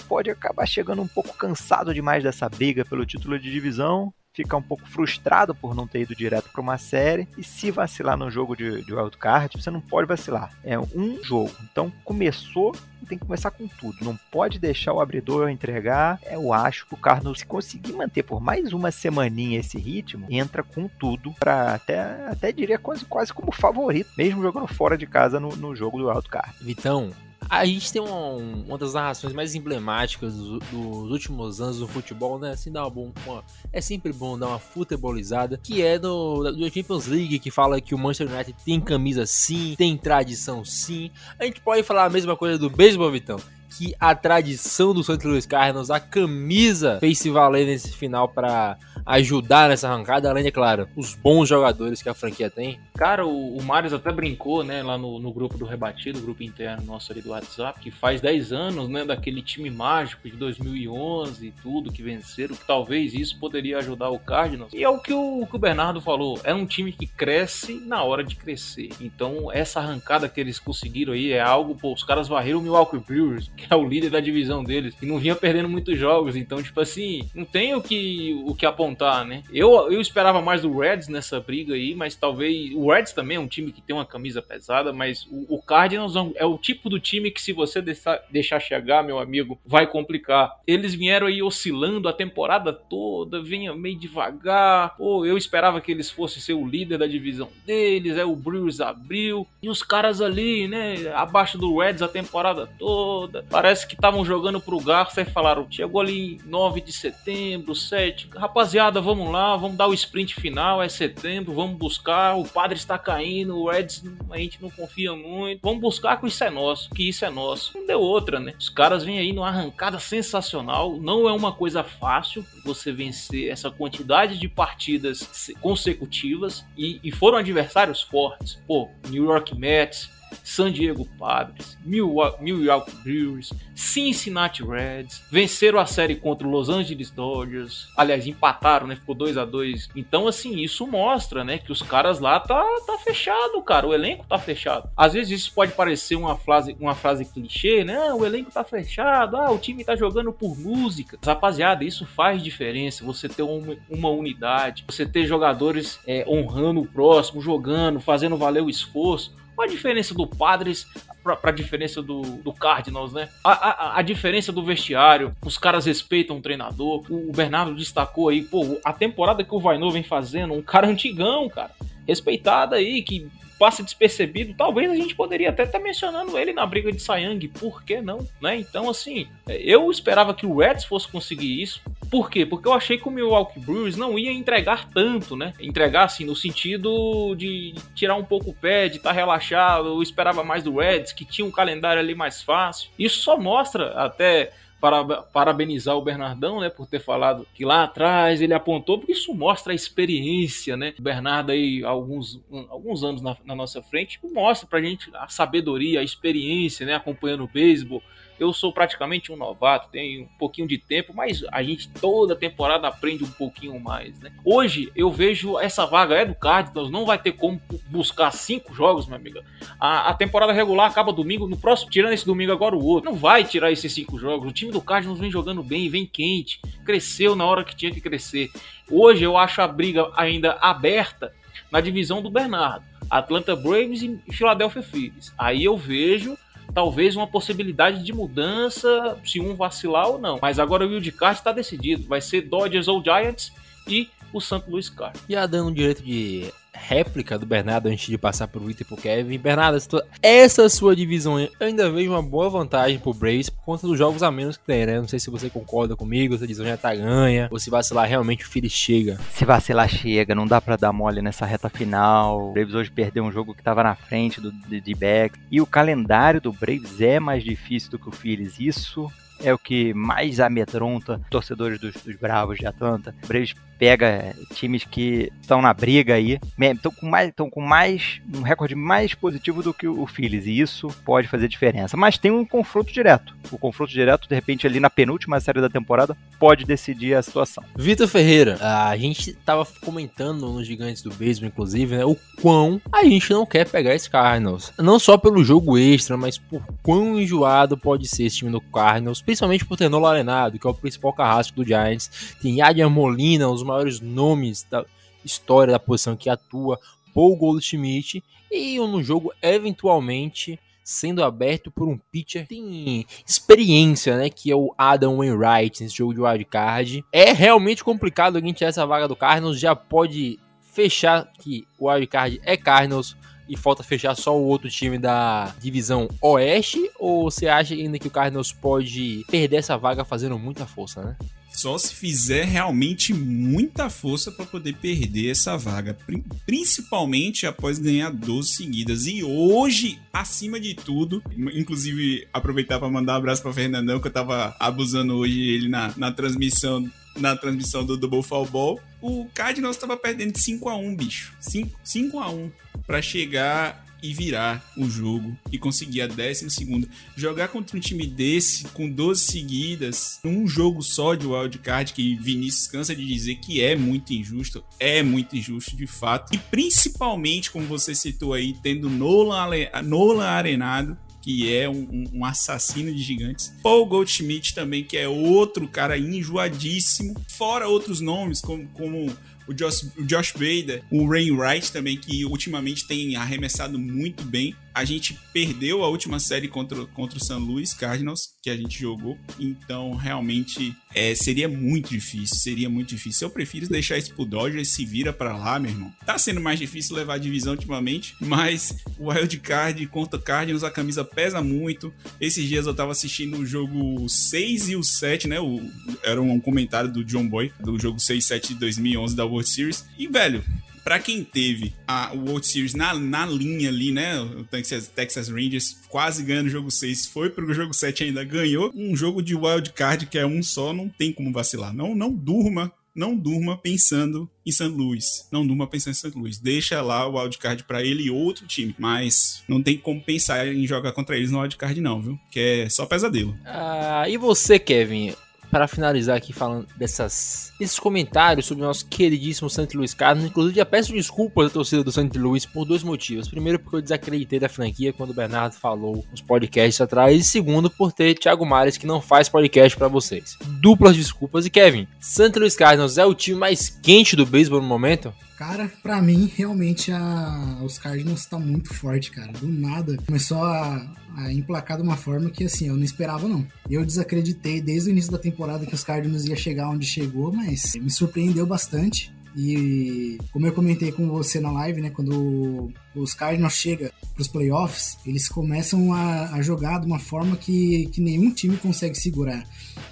pode acabar chegando um pouco cansado demais dessa briga pelo título de divisão fica um pouco frustrado por não ter ido direto para uma série. E se vacilar no jogo de, de wildcard, você não pode vacilar. É um jogo. Então começou tem que começar com tudo. Não pode deixar o abridor entregar. Eu acho que o Cardinals, se conseguir manter por mais uma semaninha esse ritmo, entra com tudo para até, até diria quase, quase como favorito, mesmo jogando fora de casa no, no jogo do wildcard. Vitão, a gente tem uma, uma das narrações mais emblemáticas dos, últimos anos do futebol, né? Assim, dá uma, uma, é sempre bom dar uma futebolizada, que é do, do Champions League, que fala que o Manchester United tem camisa sim, tem tradição sim. A gente pode falar a mesma coisa do beisebol, Vitão que a tradição do Santos Luiz Cardinals, a camisa fez se valer nesse final para ajudar nessa arrancada, além, é claro, os bons jogadores que a franquia tem? Cara, o, o Marius até brincou, né, lá no, no grupo do Rebatido, grupo interno nosso ali do WhatsApp, que faz 10 anos, né, daquele time mágico de 2011 e tudo, que venceram, que talvez isso poderia ajudar o Cardinals. E é o que o, que o Bernardo falou, é um time que cresce na hora de crescer. Então, essa arrancada que eles conseguiram aí é algo, pô, os caras varreram o Milwaukee Brewers, que é o líder da divisão deles, e não vinha perdendo muitos jogos, então, tipo assim, não tem o que, o que apontar né? Eu, eu esperava mais do Reds nessa briga aí, mas talvez. O Reds também é um time que tem uma camisa pesada, mas o, o Cardinals é o tipo do time que, se você deixar, deixar chegar, meu amigo, vai complicar. Eles vieram aí oscilando a temporada toda, vinha meio devagar. Pô, eu esperava que eles fossem ser o líder da divisão deles, é o Brewers abriu. E os caras ali, né, abaixo do Reds a temporada toda. Parece que estavam jogando pro Garça e falaram: chegou ali 9 de setembro, 7. Rapaziada rapaziada, vamos lá, vamos dar o sprint final, é setembro, vamos buscar, o padre está caindo, o Reds a gente não confia muito, vamos buscar que isso é nosso, que isso é nosso. Não deu outra, né? Os caras vêm aí numa arrancada sensacional, não é uma coisa fácil você vencer essa quantidade de partidas consecutivas e, e foram adversários fortes. Pô, New York Mets, San Diego Padres, Milwaukee Brewers, Cincinnati Reds, venceram a série contra o Los Angeles Dodgers, aliás, empataram, né? Ficou 2 a 2 Então, assim, isso mostra, né, que os caras lá tá, tá fechado, cara. O elenco tá fechado. Às vezes isso pode parecer uma frase, uma frase clichê, né? Ah, o elenco tá fechado, ah, o time tá jogando por música. Mas, rapaziada, isso faz diferença. Você ter uma, uma unidade, você ter jogadores é, honrando o próximo, jogando, fazendo valer o esforço. Qual a diferença do Padres para a diferença do, do Cardinals, né? A, a, a, diferença do vestiário, os caras respeitam o treinador. O, o Bernardo destacou aí, pô, a temporada que o Vainô vem fazendo, um cara antigão, cara. Respeitado aí, que passa despercebido. Talvez a gente poderia até estar tá mencionando ele na briga de Sayang, por que não? Né? Então, assim, eu esperava que o Reds fosse conseguir isso. Por quê? Porque eu achei que o Milwaukee Brewers não ia entregar tanto, né? Entregar, assim, no sentido de tirar um pouco o pé, de estar tá relaxado. Eu esperava mais do Reds, que tinha um calendário ali mais fácil. Isso só mostra até para, parabenizar o Bernardão, né, por ter falado que lá atrás ele apontou, porque isso mostra a experiência, né? O Bernardo aí, alguns, alguns anos na, na nossa frente, mostra pra gente a sabedoria, a experiência, né, acompanhando o beisebol, eu sou praticamente um novato, tenho um pouquinho de tempo, mas a gente toda temporada aprende um pouquinho mais, né? Hoje eu vejo essa vaga é do Cardinals, não vai ter como buscar cinco jogos, minha amiga. A, a, temporada regular acaba domingo, no próximo, tirando esse domingo agora o outro. Não vai tirar esses cinco jogos. O time do Cardinals vem jogando bem, vem quente, cresceu na hora que tinha que crescer. Hoje eu acho a briga ainda aberta na divisão do Bernardo. Atlanta Braves e Philadelphia Phillies. Aí eu vejo talvez uma possibilidade de mudança se um vacilar ou não. Mas agora o wildcard está decidido, vai ser Dodgers ou Giants e o St. Louis Cardinals. Já dando o direito de réplica do Bernardo antes de passar pro Vitor e pro Kevin. Bernardo, essa sua divisão eu ainda vejo uma boa vantagem pro Braves por conta dos jogos a menos que tem, né? Não sei se você concorda comigo, se a divisão já tá ganha, ou se vacilar realmente o Phillies chega. Se vacilar chega, não dá para dar mole nessa reta final. O Braves hoje perdeu um jogo que tava na frente do D-Back. E o calendário do Braves é mais difícil do que o Phillies. Isso é o que mais amedronta torcedores dos, dos Bravos de Atlanta. O Braves pega times que estão na briga aí, estão com mais, estão com mais um recorde mais positivo do que o Phillies e isso pode fazer diferença. Mas tem um confronto direto. O confronto direto, de repente, ali na penúltima série da temporada, pode decidir a situação. Vitor Ferreira, a gente tava comentando nos Gigantes do Beisebol, inclusive, né, o quão a gente não quer pegar esse Cardinals. Não só pelo jogo extra, mas por quão enjoado pode ser esse time do Cardinals principalmente por ter Nolan Arenado, que é o principal carrasco do Giants. Tem Yadier Molina, dos maiores nomes da história da posição que atua, Paul Goldschmidt, e no jogo, eventualmente, sendo aberto por um pitcher tem experiência, né, que é o Adam Wainwright nesse jogo de wildcard. É realmente complicado alguém tirar essa vaga do Cardinals, já pode fechar que o wildcard é Cardinals, e falta fechar só o outro time da divisão Oeste? Ou você acha ainda que o Cardinals pode perder essa vaga fazendo muita força, né? Só se fizer realmente muita força para poder perder essa vaga, principalmente após ganhar 12 seguidas. E hoje, acima de tudo, inclusive aproveitar para mandar um abraço para Fernandão, que eu tava abusando hoje ele na, na transmissão na transmissão do Double Fall Ball, o Cardinals estava perdendo de 5 a 1 bicho. 5, 5 a 1 para chegar e virar o jogo e conseguir a décima segunda. Jogar contra um time desse com 12 seguidas, num jogo só de wildcard, que Vinícius cansa de dizer que é muito injusto, é muito injusto de fato. E principalmente, como você citou aí, tendo Nolan, Nolan arenado, que é um, um, assassino de gigantes. Paul Goldschmidt também, que é outro cara enjoadíssimo. Fora outros nomes, como, como o Josh, o Josh Bader, o Ray Wright também, que ultimamente tem arremessado muito bem. A gente perdeu a última série contra, contra o San Luis Cardinals, que a gente jogou. Então, realmente, é, seria muito difícil. Seria muito difícil. Eu prefiro deixar isso pro Dodgers se vira para lá, meu irmão. Tá sendo mais difícil levar a divisão ultimamente, mas o Wild Card contra Cardinals, a camisa pesa muito. Esses dias eu tava assistindo o jogo 6 e o 7, né? O, era um comentário do John Boy, do jogo 6 e 7 de 2011 da World Series. E, velho, para quem teve a World Series na, na linha ali, né? O Texas, Texas Rangers quase ganhando o jogo 6, foi pro jogo 7 ainda ganhou. Um jogo de wild card que é um só, não tem como vacilar. Não, não durma não durma pensando em St. Louis. Não durma pensando em St. Louis. Deixa lá o wildcard para ele e outro time. Mas não tem como pensar em jogar contra eles no wildcard, não, viu? Que é só pesadelo. Ah, e você, Kevin? Para finalizar aqui falando dessas, desses comentários sobre o nosso queridíssimo St. Louis Cardinals, inclusive já peço desculpas à torcida do St. Louis por dois motivos. Primeiro, porque eu desacreditei da franquia quando o Bernardo falou nos podcasts atrás, e segundo, por ter Thiago Mares que não faz podcast para vocês. Duplas desculpas. E Kevin, St. Louis Cardinals é o time mais quente do beisebol no momento? Cara, para mim, realmente a, os Cardinals tá muito forte, cara. Do nada começou a, a emplacar de uma forma que, assim, eu não esperava, não. Eu desacreditei desde o início da temporada que os Cardinals ia chegar onde chegou, mas me surpreendeu bastante. E como eu comentei com você na live, né, quando os Cardinals chegam para os playoffs, eles começam a, a, jogar de uma forma que, que nenhum time consegue segurar.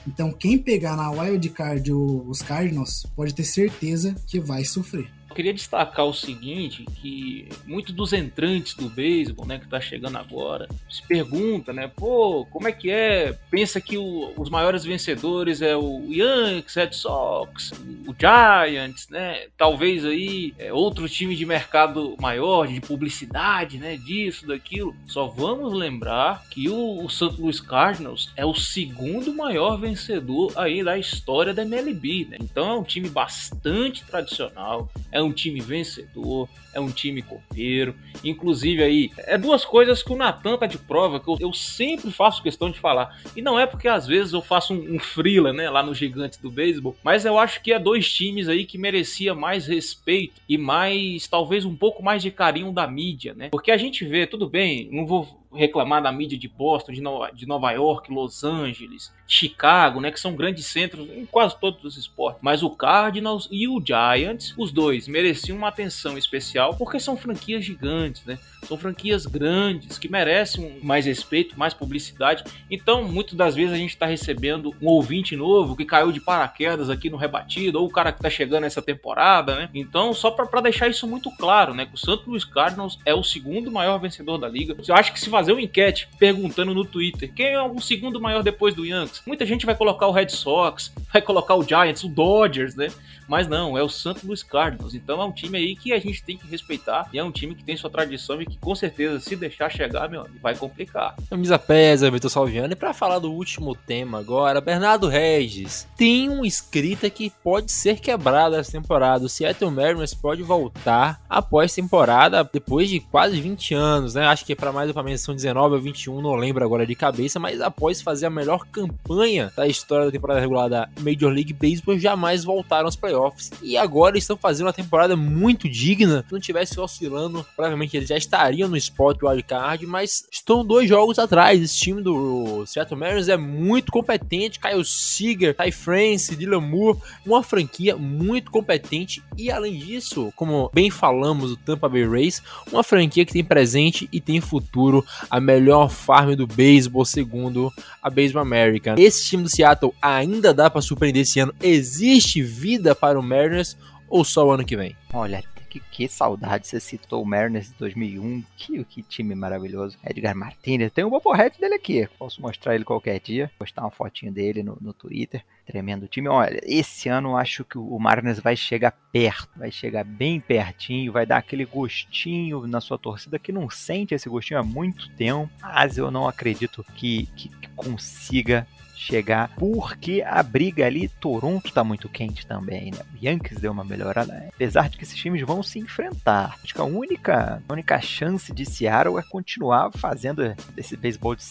Então, quem pegar na wild card os Cardinals pode ter certeza que vai sofrer. Queria destacar o seguinte, que muitos dos entrantes do beisebol, né, que tá chegando agora, se pergunta, né, pô, como é que é? Pensa que o, os maiores vencedores é o Yankees, Red Sox, o Giants, né? Talvez aí é, outro time de mercado maior, de publicidade, né, disso, daquilo. Só vamos lembrar que o, o St. Louis Cardinals é o segundo maior vencedor aí da história da MLB, né? Então é um time bastante tradicional, é um time vencedor, é um time copeiro. Inclusive aí, é duas coisas que o Natan tá de prova, que eu, eu, sempre faço questão de falar. E não é porque às vezes eu faço um, um freela, né, lá no Gigante do Beisebol, mas eu acho que é dois times aí que merecia mais respeito e mais, talvez um pouco mais de carinho da mídia, né? Porque a gente vê, tudo bem, não vou reclamar da mídia de Boston, de Nova, de Nova York, Los Angeles, Chicago, né, que são grandes centros em quase todos os esportes. Mas o Cardinals e o Giants, os dois, mereciam uma atenção especial porque são franquias gigantes, né? São franquias grandes que merecem mais respeito, mais publicidade. Então, muitas das vezes a gente está recebendo um ouvinte novo que caiu de paraquedas aqui no rebatido, ou o cara que está chegando essa temporada, né? Então, só para deixar isso muito claro, né? Que o Santos Luiz Cardinals é o segundo maior vencedor da liga. Eu acho que se fazer uma enquete perguntando no Twitter quem é o segundo maior depois do Yankees, muita gente vai colocar o Red Sox, vai colocar o Giants, o Dodgers, né? Mas não, é o Santos Luiz Cardinals. Então é um time aí que a gente tem que respeitar e é um time que tem sua tradição e que com certeza, se deixar chegar, meu vai complicar. Camisa pesa, Vitor Salviano. E pra falar do último tema agora, Bernardo Regis. Tem um escrita que pode ser quebrada essa temporada. O Seattle Mariners pode voltar após temporada, depois de quase 20 anos, né? Acho que para mais para menos são 19 ou 21, não lembro agora de cabeça, mas após fazer a melhor campanha da história da temporada regular da Major League Baseball, jamais voltaram aos playoffs. E agora estão fazendo uma temporada muito digna. Se não tivesse oscilando, provavelmente eles já estariam no spot wildcard, mas estão dois jogos atrás. Esse time do Seattle Mariners é muito competente. Kyle Seager, Ty France, Dylan Moore, uma franquia muito competente. E além disso, como bem falamos do Tampa Bay Rays, uma franquia que tem presente e tem futuro, a melhor farm do beisebol, segundo a Baseball America. Esse time do Seattle ainda dá para surpreender esse ano? Existe vida para o Mariners ou só o ano que vem? Olha, que, que saudade, você citou o Mariners de 2001, que, que time maravilhoso. Edgar Martinez, tem um bobohead dele aqui, posso mostrar ele qualquer dia, postar uma fotinho dele no, no Twitter. Tremendo time. Olha, esse ano eu acho que o Mariners vai chegar perto, vai chegar bem pertinho, vai dar aquele gostinho na sua torcida que não sente esse gostinho há muito tempo, mas eu não acredito que, que, que consiga chegar, porque a briga ali, Toronto tá muito quente também, né? O Yankees deu uma melhorada, né? apesar de que esses times vão se enfrentar. Acho que a única, a única chance de Seattle é continuar fazendo esse beisebol de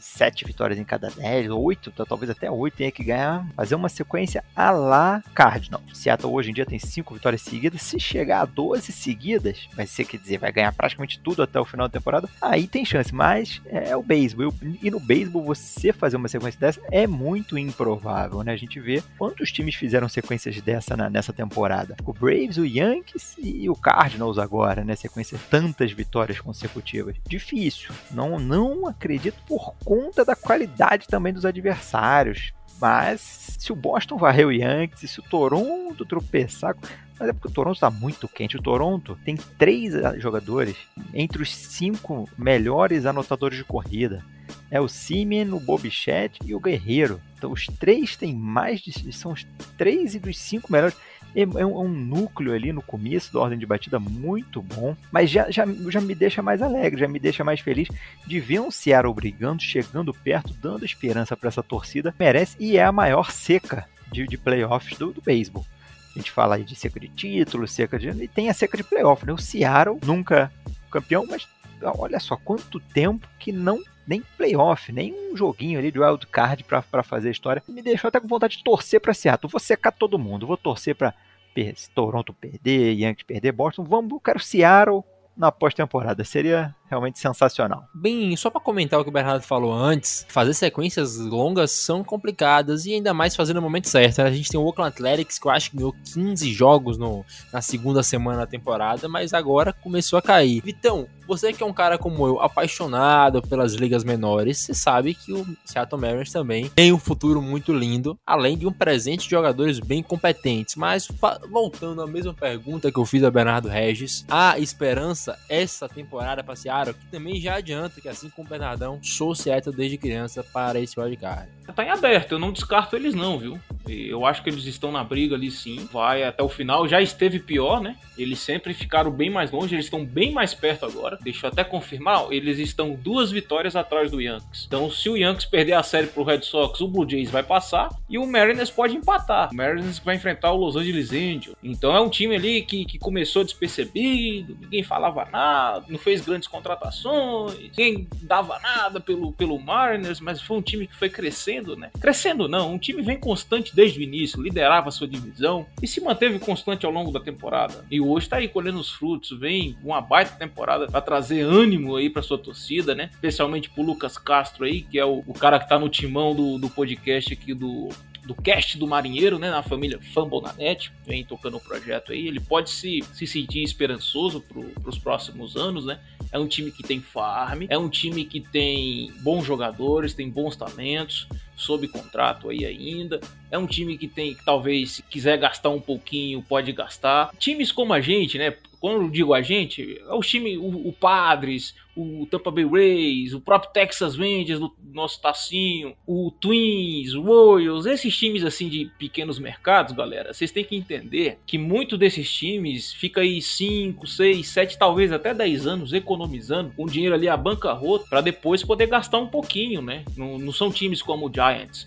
sete vitórias em cada dez, oito, talvez até oito, tenha que ganhar, fazer uma sequência a lá Cardinal. Seattle hoje em dia tem cinco vitórias seguidas, se chegar a 12 seguidas, vai ser, quer dizer, vai ganhar praticamente tudo até o final da temporada, aí tem chance, mas é o beisebol, e no beisebol você fazer uma sequência dessa é muito improvável, né? A gente vê quantos times fizeram sequências dessa na, nessa temporada. O Braves, o Yankees e o Cardinals agora, né? Sequência tantas vitórias consecutivas. Difícil. Não, não acredito por conta da qualidade também dos adversários. Mas se o Boston varreu o Yankees, se o Toronto tropeçar, mas é porque o Toronto está muito quente. O Toronto tem três jogadores entre os cinco melhores anotadores de corrida. É o Simeon, o Bobichette e o Guerreiro. Então os três têm mais de. São os três e dos cinco melhores. É, é um, é um, núcleo ali no começo da ordem de batida muito bom, mas já, já, já me deixa mais alegre, já me deixa mais feliz de ver um Seattle brigando, chegando perto, dando esperança para essa torcida. Merece e é a maior seca de, de playoffs do, do beisebol. A gente fala aí de seca de título, seca de. E tem a seca de playoff, né? O Seattle nunca campeão, mas olha só quanto tempo que não nem playoff, nem um joguinho ali de wild card para fazer a história. Me deixou até com vontade de torcer para Seattle. Vou secar todo mundo, vou torcer para Toronto perder, Yankees perder, Boston. Vamos, eu quero Seattle na pós-temporada. Seria realmente sensacional. Bem, só para comentar o que o Bernardo falou antes, fazer sequências longas são complicadas e ainda mais fazer no momento certo. Né? A gente tem o Oakland Athletics que eu acho que ganhou 15 jogos no, na segunda semana da temporada, mas agora começou a cair. Vitão, você que é um cara como eu, apaixonado pelas ligas menores, você sabe que o Seattle Mariners também tem um futuro muito lindo, além de um presente de jogadores bem competentes. Mas voltando à mesma pergunta que eu fiz a Bernardo Regis, a esperança essa temporada para Seattle Claro que também já adianta que, assim como o Bernardão, sou Seattle desde criança para esse wildcard. Tá em aberto, eu não descarto eles não, viu? Eu acho que eles estão na briga ali sim, vai até o final. Já esteve pior, né? Eles sempre ficaram bem mais longe, eles estão bem mais perto agora. Deixa eu até confirmar, eles estão duas vitórias atrás do Yankees. Então, se o Yankees perder a série pro Red Sox, o Blue Jays vai passar e o Mariners pode empatar. O Mariners vai enfrentar o Los Angeles Angels. Então, é um time ali que, que começou despercebido, ninguém falava nada, não fez grandes contratações contratações, ninguém dava nada pelo, pelo Mariners, mas foi um time que foi crescendo, né? Crescendo não, um time vem constante desde o início, liderava a sua divisão e se manteve constante ao longo da temporada. E hoje está aí colhendo os frutos, vem uma baita temporada para trazer ânimo aí para sua torcida, né? Especialmente pro Lucas Castro aí, que é o, o cara que tá no timão do, do podcast aqui do do cast do Marinheiro, né, na família Fumble na Net, vem tocando o projeto aí, ele pode se, se sentir esperançoso para os próximos anos, né? É um time que tem farm, é um time que tem bons jogadores, tem bons talentos, sob contrato aí ainda. É um time que tem, que talvez, se quiser gastar um pouquinho, pode gastar. Times como a gente, né? Quando digo a gente, é o time, o, o Padres, o Tampa Bay Rays, o próprio Texas Rangers, do nosso Tacinho, o Twins, o Royals, esses times assim de pequenos mercados, galera, vocês têm que entender que muito desses times fica aí 5, 6, 7, talvez até 10 anos economizando com dinheiro ali a bancarrota para depois poder gastar um pouquinho, né? Não, não são times como o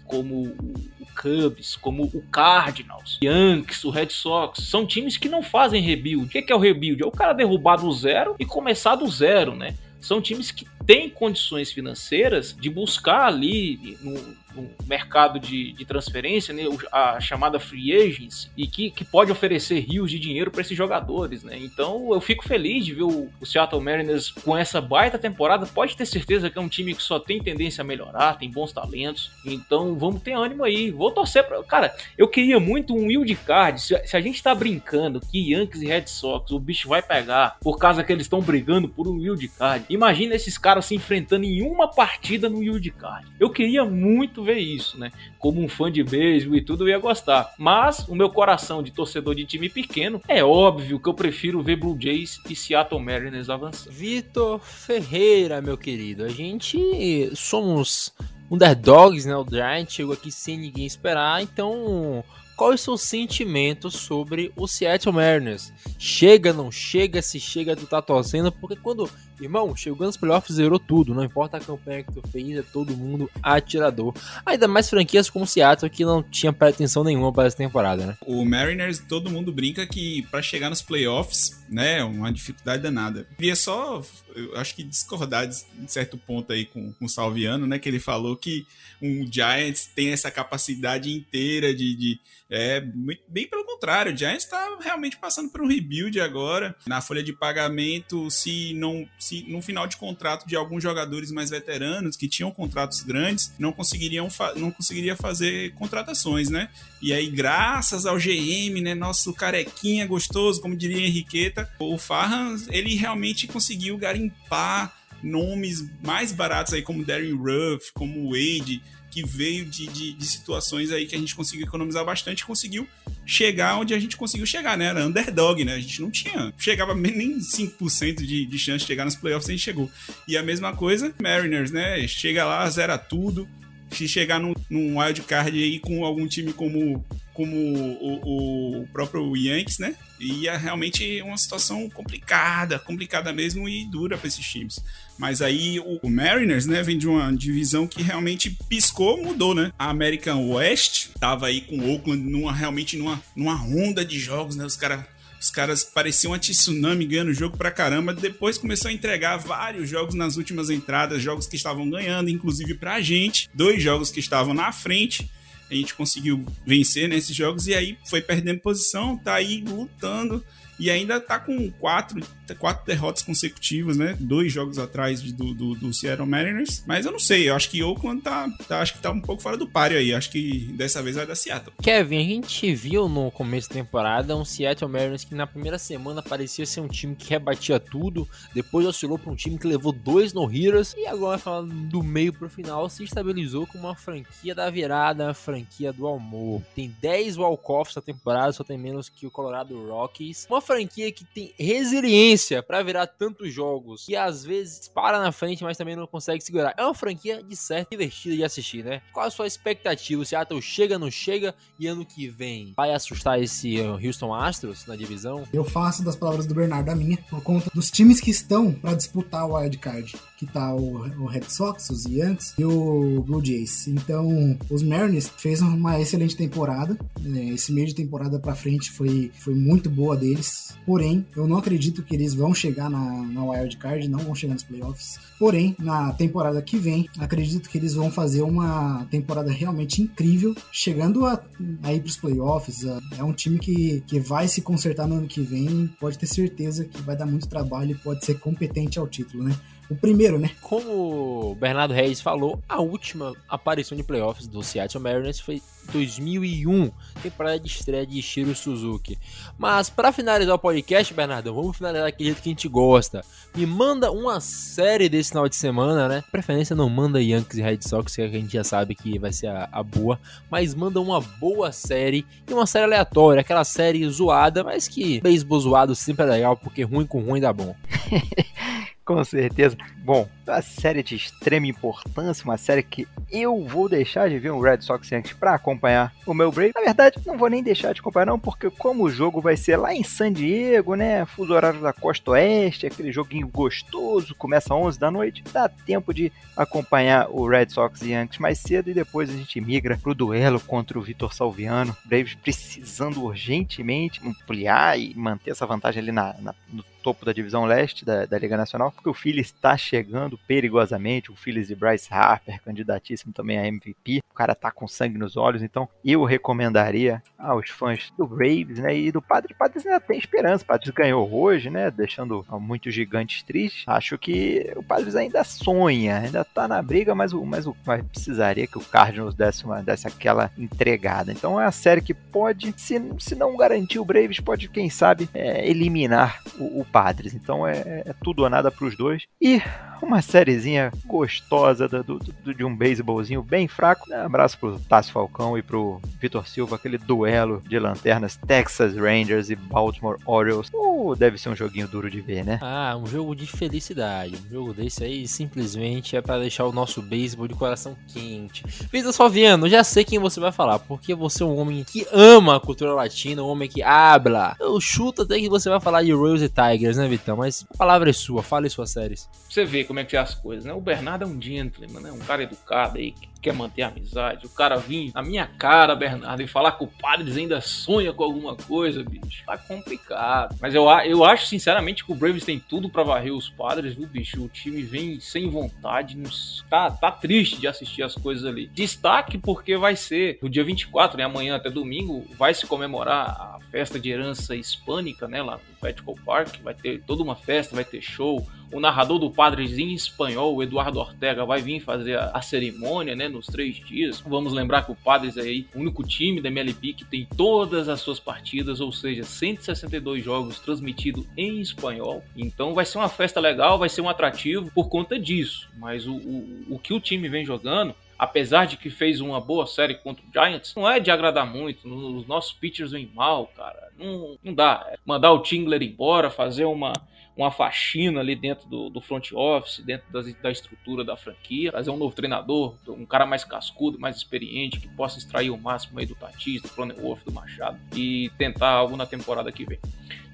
como o, Cubs, como o Cardinals, Yankees, o Red Sox, são times que não fazem rebuild. O que é o rebuild? É o cara derrubar do zero e começar do zero, né? São times que têm condições financeiras de buscar ali no, no mercado de, de transferência, né, a chamada free agency, e que, que pode oferecer rios de dinheiro para esses jogadores, né? Então eu fico feliz de ver o, o, Seattle Mariners com essa baita temporada. Pode ter certeza que é um time que só tem tendência a melhorar, tem bons talentos. Então vamos ter ânimo aí. Vou torcer para. Cara, eu queria muito um wild card. Se, se a gente tá brincando que Yankees e Red Sox o bicho vai pegar por causa que eles estão brigando por um wild card, imagina esses caras se enfrentando em uma partida no wild card. Eu queria muito ver isso, né? Como um fã de beisebol e tudo, eu ia gostar. Mas o meu coração de torcedor de time pequeno, é óbvio que eu prefiro ver Blue Jays e Seattle Mariners avançando. Vitor Ferreira, meu querido, a gente somos underdogs, né? O Giant chegou aqui sem ninguém esperar, então qual é o seu sentimento sobre o Seattle Mariners? Chega, não chega, se chega, tu tá torcendo, porque quando Irmão, chegou nos playoffs, zerou tudo. Não importa a campanha que tu fez, é todo mundo atirador. Ainda mais franquias como o Seattle, que não tinha pretensão nenhuma para essa temporada, né? O Mariners, todo mundo brinca que para chegar nos playoffs, né, é uma dificuldade danada. Queria só, eu acho que discordar de certo ponto aí com, com o Salviano, né, que ele falou que um Giants tem essa capacidade inteira de, de é, bem pelo contrário, o Giants está realmente passando por um rebuild agora. Na folha de pagamento, se não no final de contrato de alguns jogadores mais veteranos que tinham contratos grandes, não conseguiriam não conseguiria fazer contratações, né? E aí, graças ao GM, né, nosso carequinha gostoso, como diria Henriqueta, o Farhan, ele realmente conseguiu garimpar nomes mais baratos aí como Darren Ruff, como Wade, que veio de, de, de, situações aí que a gente conseguiu economizar bastante conseguiu chegar onde a gente conseguiu chegar, né? Era underdog, né? A gente não tinha, chegava nem 5% de, de chance de chegar nos playoffs, a gente chegou. E a mesma coisa, Mariners, né? Chega lá, zera tudo. Se chegar num, num wild card aí com algum time como, como o, o próprio Yankees, né? E é realmente uma situação complicada, complicada mesmo e dura para esses times. Mas aí o, o, Mariners, né, vem de uma divisão que realmente piscou, mudou, né? A American West tava aí com o Oakland numa, realmente numa, numa onda de jogos, né? Os caras os caras pareciam um tsunami ganhando jogo pra caramba. Depois começou a entregar vários jogos nas últimas entradas, jogos que estavam ganhando, inclusive pra gente. Dois jogos que estavam na frente a gente conseguiu vencer nesses jogos e aí foi perdendo posição, tá aí lutando e ainda tá com quatro, quatro derrotas consecutivas, né? Dois jogos atrás do, do, do, Seattle Mariners. Mas eu não sei, eu acho que Oakland tá, tá, acho que tá um pouco fora do páreo aí. Acho que dessa vez vai dar Seattle. Kevin, a gente viu no começo da temporada um Seattle Mariners que na primeira semana parecia ser um time que rebatia tudo, depois oscilou para um time que levou dois no Heroes e agora falando do meio pro final se estabilizou como uma franquia da virada, uma franquia do amor. Tem 10 walk-offs na temporada, só tem menos que o Colorado Rockies. Uma franquia que tem resiliência para virar tantos jogos e às vezes para na frente, mas também não consegue segurar. É uma franquia de certo divertida de assistir, né? Qual a sua expectativa? O Seattle chega, não chega e ano que vem vai assustar esse uh, Houston Astros na divisão? Eu faço das palavras do Bernardo a minha por conta dos times que estão para disputar o wild card que tá o, o Red Sox, os Yankees e o Blue Jays. Então, os Mariners fez uma excelente temporada. Né? Esse meio de temporada para frente foi, foi muito boa deles Porém, eu não acredito que eles vão chegar na, na wild card, não vão chegar nos playoffs. Porém, na temporada que vem, acredito que eles vão fazer uma temporada realmente incrível, chegando a, a ir para os playoffs. É um time que, que vai se consertar no ano que vem, pode ter certeza que vai dar muito trabalho e pode ser competente ao título, né? O primeiro, né? Como o Bernardo Reis falou, a última aparição de playoffs do Seattle Mariners foi 2001, temporada de estreia de Shiro Suzuki. Mas para finalizar o podcast, Bernardo, vamos finalizar daquele jeito que a gente gosta. Me manda uma série desse final de semana, né? Preferência não manda Yankees e Red Sox, que a gente já sabe que vai ser a, a boa, mas manda uma boa série e uma série aleatória, aquela série zoada, mas que beisebol zoado sempre é legal, porque ruim com ruim dá bom. Com certeza. Bom, uma série de extrema importância, uma série que eu vou deixar de ver um Red Sox Yankees para acompanhar o meu break. Na verdade, não vou nem deixar de acompanhar não, porque como o jogo vai ser lá em San Diego, né, fuso horário da costa oeste, aquele joguinho gostoso, começa às 11 da noite, dá tempo de acompanhar o Red Sox Yankees mais cedo e depois a gente migra pro duelo contra o Vitor Salviano. Braves precisando urgentemente ampliar e manter essa vantagem ali na, na no topo da divisão leste da, da Liga Nacional, porque o Phillies está chegando perigosamente, o Phillies de Bryce Harper, candidatíssimo também a MVP, o cara tá com sangue nos olhos, então eu recomendaria aos fãs do Braves, né, e do Padres, o Padres ainda tem esperança, o Padres ganhou hoje, né, deixando muitos gigantes tristes, acho que o Padres ainda sonha, ainda tá na briga, mas o, mas o mas precisaria que o Cardinals desse, uma, desse aquela entregada, então é a série que pode, se, se não garantir o Braves, pode, quem sabe, é, eliminar o, o Padres. Então é, é tudo ou nada para os dois. E uma sériezinha gostosa do, do, do, de um beisebolzinho bem fraco. Um abraço pro Tássio Falcão e pro Vitor Silva, aquele duelo de lanternas Texas Rangers e Baltimore Orioles. Uh, deve ser um joguinho duro de ver, né? Ah, um jogo de felicidade. Um jogo desse aí simplesmente é para deixar o nosso beisebol de coração quente. Vitor Salviano, já sei quem você vai falar, porque você é um homem que ama a cultura latina, um homem que habla. Eu chuto até que você vai falar de Royals e Tigers, né, Vitão? Mas a palavra é sua, fale suas séries. Você vê como é que é as coisas, né? O Bernardo é um gentleman, né? Um cara educado aí, que quer manter a amizade. O cara vir na minha cara, Bernardo, e falar que o Padres ainda sonha com alguma coisa, bicho. Tá complicado. Mas eu, eu acho, sinceramente, que o Braves tem tudo para varrer os Padres, viu, bicho? O time vem sem vontade, nos... tá, tá triste de assistir as coisas ali. Destaque porque vai ser no dia 24, né? Amanhã até domingo, vai se comemorar a festa de herança hispânica, né? Lá no Petco Park. Vai ter toda uma festa, vai ter show. O narrador do Padres em espanhol, o Eduardo Ortega, vai vir fazer a, a cerimônia, né? Nos três dias. Vamos lembrar que o Padres é aí o único time da MLB que tem todas as suas partidas, ou seja, 162 jogos transmitidos em espanhol. Então vai ser uma festa legal, vai ser um atrativo por conta disso. Mas o, o, o que o time vem jogando apesar de que fez uma boa série contra o Giants, não é de agradar muito. Os nossos pitchers vêm mal, cara. Não, não dá. Mandar o Tingler embora, fazer uma, uma faxina ali dentro do, do front office, dentro das, da estrutura da franquia, trazer um novo treinador, um cara mais cascudo, mais experiente, que possa extrair o máximo aí do Tatis, do Cronenworth, do Machado e tentar algo na temporada que vem.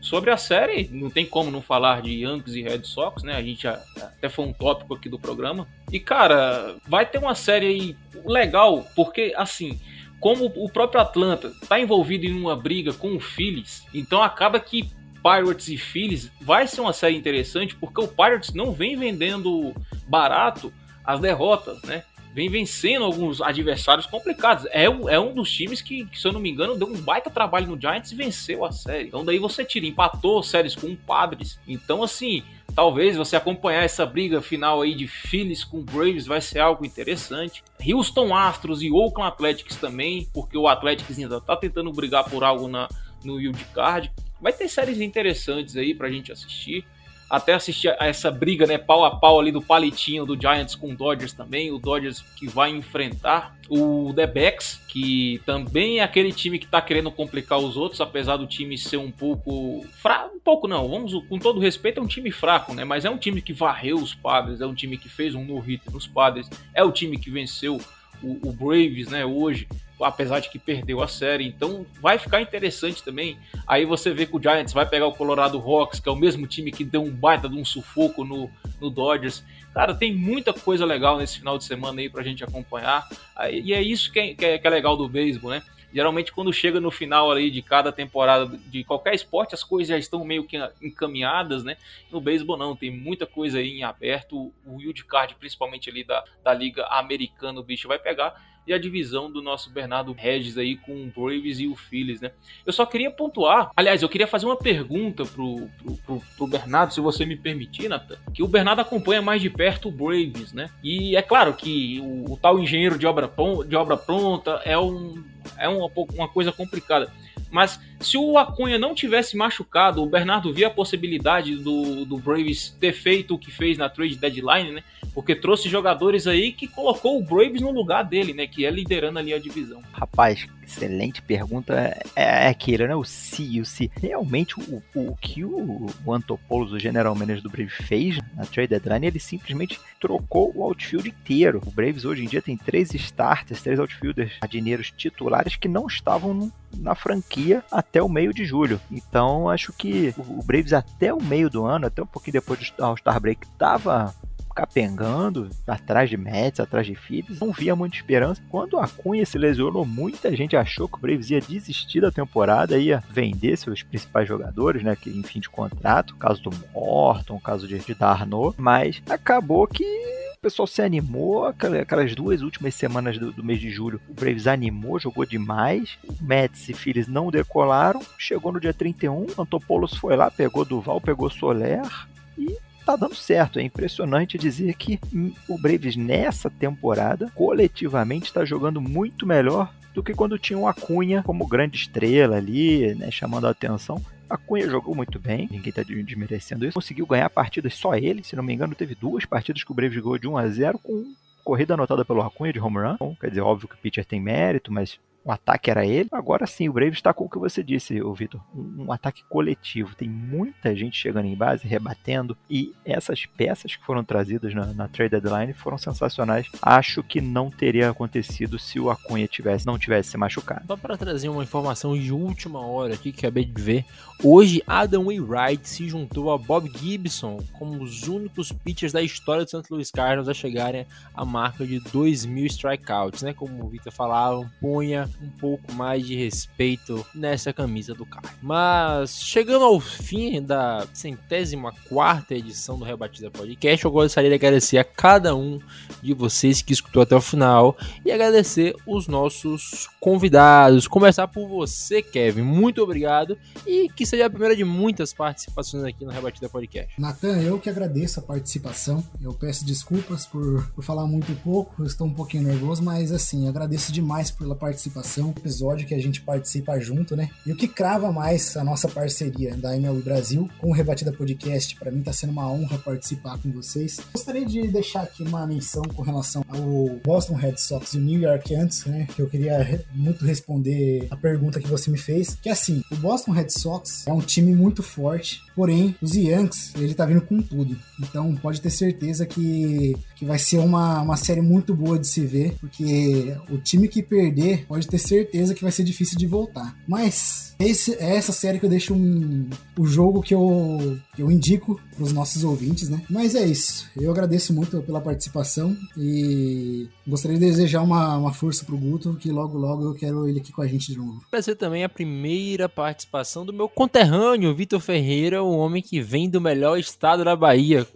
Sobre a série, não tem como não falar de Yankees e Red Sox, né? A gente até foi um tópico aqui do programa. E cara, vai ter uma série aí legal, porque assim, como o próprio Atlanta está envolvido em uma briga com o Phillies, então acaba que Pirates e Phillies vai ser uma série interessante porque o Pirates não vem vendendo barato as derrotas, né? Vem vencendo alguns adversários complicados. É, é um dos times que, que, se eu não me engano, deu um baita trabalho no Giants e venceu a série. Então daí você tira, empatou séries com o Padres. Então, assim, talvez você acompanhar essa briga final aí de Phillies com Braves vai ser algo interessante. Houston Astros e Oakland Athletics também, porque o Athletics ainda tá tentando brigar por algo na, no wild card. Vai ter séries interessantes aí pra gente assistir. Até assistir a essa briga, né, pau a pau ali do palitinho do Giants com o Dodgers também. O Dodgers que vai enfrentar o The Backs, que também é aquele time que tá querendo complicar os outros, apesar do time ser um pouco fraco, um pouco não, vamos com todo respeito, é um time fraco, né? Mas é um time que varreu os Padres, é um time que fez um no-hit nos Padres, é o time que venceu o, o Braves, né, hoje apesar de que perdeu a série. Então vai ficar interessante também. Aí você vê que o Giants vai pegar o Colorado Rocks, que é o mesmo time que deu um baita de um sufoco no, no Dodgers. Cara, tem muita coisa legal nesse final de semana aí pra gente acompanhar. E é isso que é, que é, que é legal do beisebol, né? Geralmente, quando chega no final ali de cada temporada de qualquer esporte, as coisas já estão meio que encaminhadas, né? No beisebol, não, tem muita coisa aí em aberto. O wild card, principalmente ali da, da Liga Americana, o bicho vai pegar e a divisão do nosso Bernardo Regis aí com o Braves e o Phillies, né? Eu só queria pontuar, aliás, eu queria fazer uma pergunta pro, pro, pro, pro Bernardo, se você me permitir, Nathan, que o Bernardo acompanha mais de perto o Braves, né? E é claro que o, o tal engenheiro de obra, de obra pronta é, um, é uma, uma coisa complicada. Mas se o Acunha não tivesse machucado, o Bernardo via a possibilidade do, do Braves ter feito o que fez na trade deadline, né? Porque trouxe jogadores aí que colocou o Braves no lugar dele, né? Que é liderando ali a divisão. Rapaz, excelente pergunta. É, é aquilo, né? O se, o se. Realmente, o, o, o que o, o Antopoulos, o general manager do Braves, fez na trade deadline, ele simplesmente trocou o outfield inteiro. O Braves hoje em dia tem três starters, três outfielders jardineiros titulares que não estavam na franquia até o meio de julho. Então, acho que o Braves até o meio do ano, até um pouquinho depois do All-Star Break, estava capengando atrás de Mets, atrás de Phillies, não via muita esperança. Quando a Cunha se lesionou, muita gente achou que o Braves ia desistir da temporada, ia vender seus principais jogadores, né, que em fim de contrato, caso do Morton, caso de, de Darno, mas acabou que o pessoal se animou, aquelas duas últimas semanas do, do, mês de julho, o Braves animou, jogou demais, o Mets e Phillies não decolaram, chegou no dia 31, Antopoulos foi lá, pegou Duval, pegou Soler e tá dando certo. É impressionante dizer que o Braves nessa temporada, coletivamente, está jogando muito melhor do que quando tinha o Acunha como grande estrela ali, né, chamando a atenção. A Cunha jogou muito bem, ninguém está desmerecendo isso. Conseguiu ganhar partidas só ele, se não me engano, teve duas partidas que o Braves ganhou de 1 a 0 com corrida anotada pelo Acunha de home run. Bom, quer dizer, óbvio que o pitcher tem mérito, mas o ataque era ele. Agora sim, o Braves está com o que você disse, o Vitor, um, um, ataque coletivo. Tem muita gente chegando em base, rebatendo, e essas peças que foram trazidas na, na trade deadline foram sensacionais. Acho que não teria acontecido se o Acunha tivesse, não tivesse se machucado. Só para trazer uma informação de última hora aqui que acabei de ver, hoje Adam Wainwright se juntou a Bob Gibson como os únicos pitchers da história do St. Louis Cardinals a chegarem à marca de 2 mil strikeouts, né? Como o Vitor falava, punha um pouco mais de respeito nessa camisa do cara. Mas chegando ao fim da centésima quarta edição do Rebatida Podcast, eu gostaria de agradecer a cada um de vocês que escutou até o final e agradecer os nossos convidados. Começar por você, Kevin. Muito obrigado e que seja a primeira de muitas participações aqui no Rebatida Podcast. Natan, eu que agradeço a participação. Eu peço desculpas por, por falar muito pouco, eu estou um pouquinho nervoso, mas assim, agradeço demais pela participação participação, episódio que a gente participa junto, né? E o que crava mais a nossa parceria da MLB Brasil com o Rebatida Podcast, para mim tá sendo uma honra participar com vocês. Gostaria de deixar aqui uma menção com relação ao Boston Red Sox e o New York Yankees, né? Que eu queria muito responder a pergunta que você me fez, que assim, o Boston Red Sox é um time muito forte, porém os Yankees, ele tá vindo com tudo. Então pode ter certeza que, que vai ser uma, uma série muito boa de se ver, porque o time que perder pode ter certeza que vai ser difícil de voltar. Mas esse, é essa série que eu deixo um, o jogo que eu, que eu indico para os nossos ouvintes, né? Mas é isso. Eu agradeço muito pela participação e gostaria de desejar uma, uma força pro Guto, que logo, logo eu quero ele aqui com a gente de novo. Vai ser também a primeira participação do meu conterrâneo, Vitor Ferreira, o homem que vem do melhor estado da Bahia.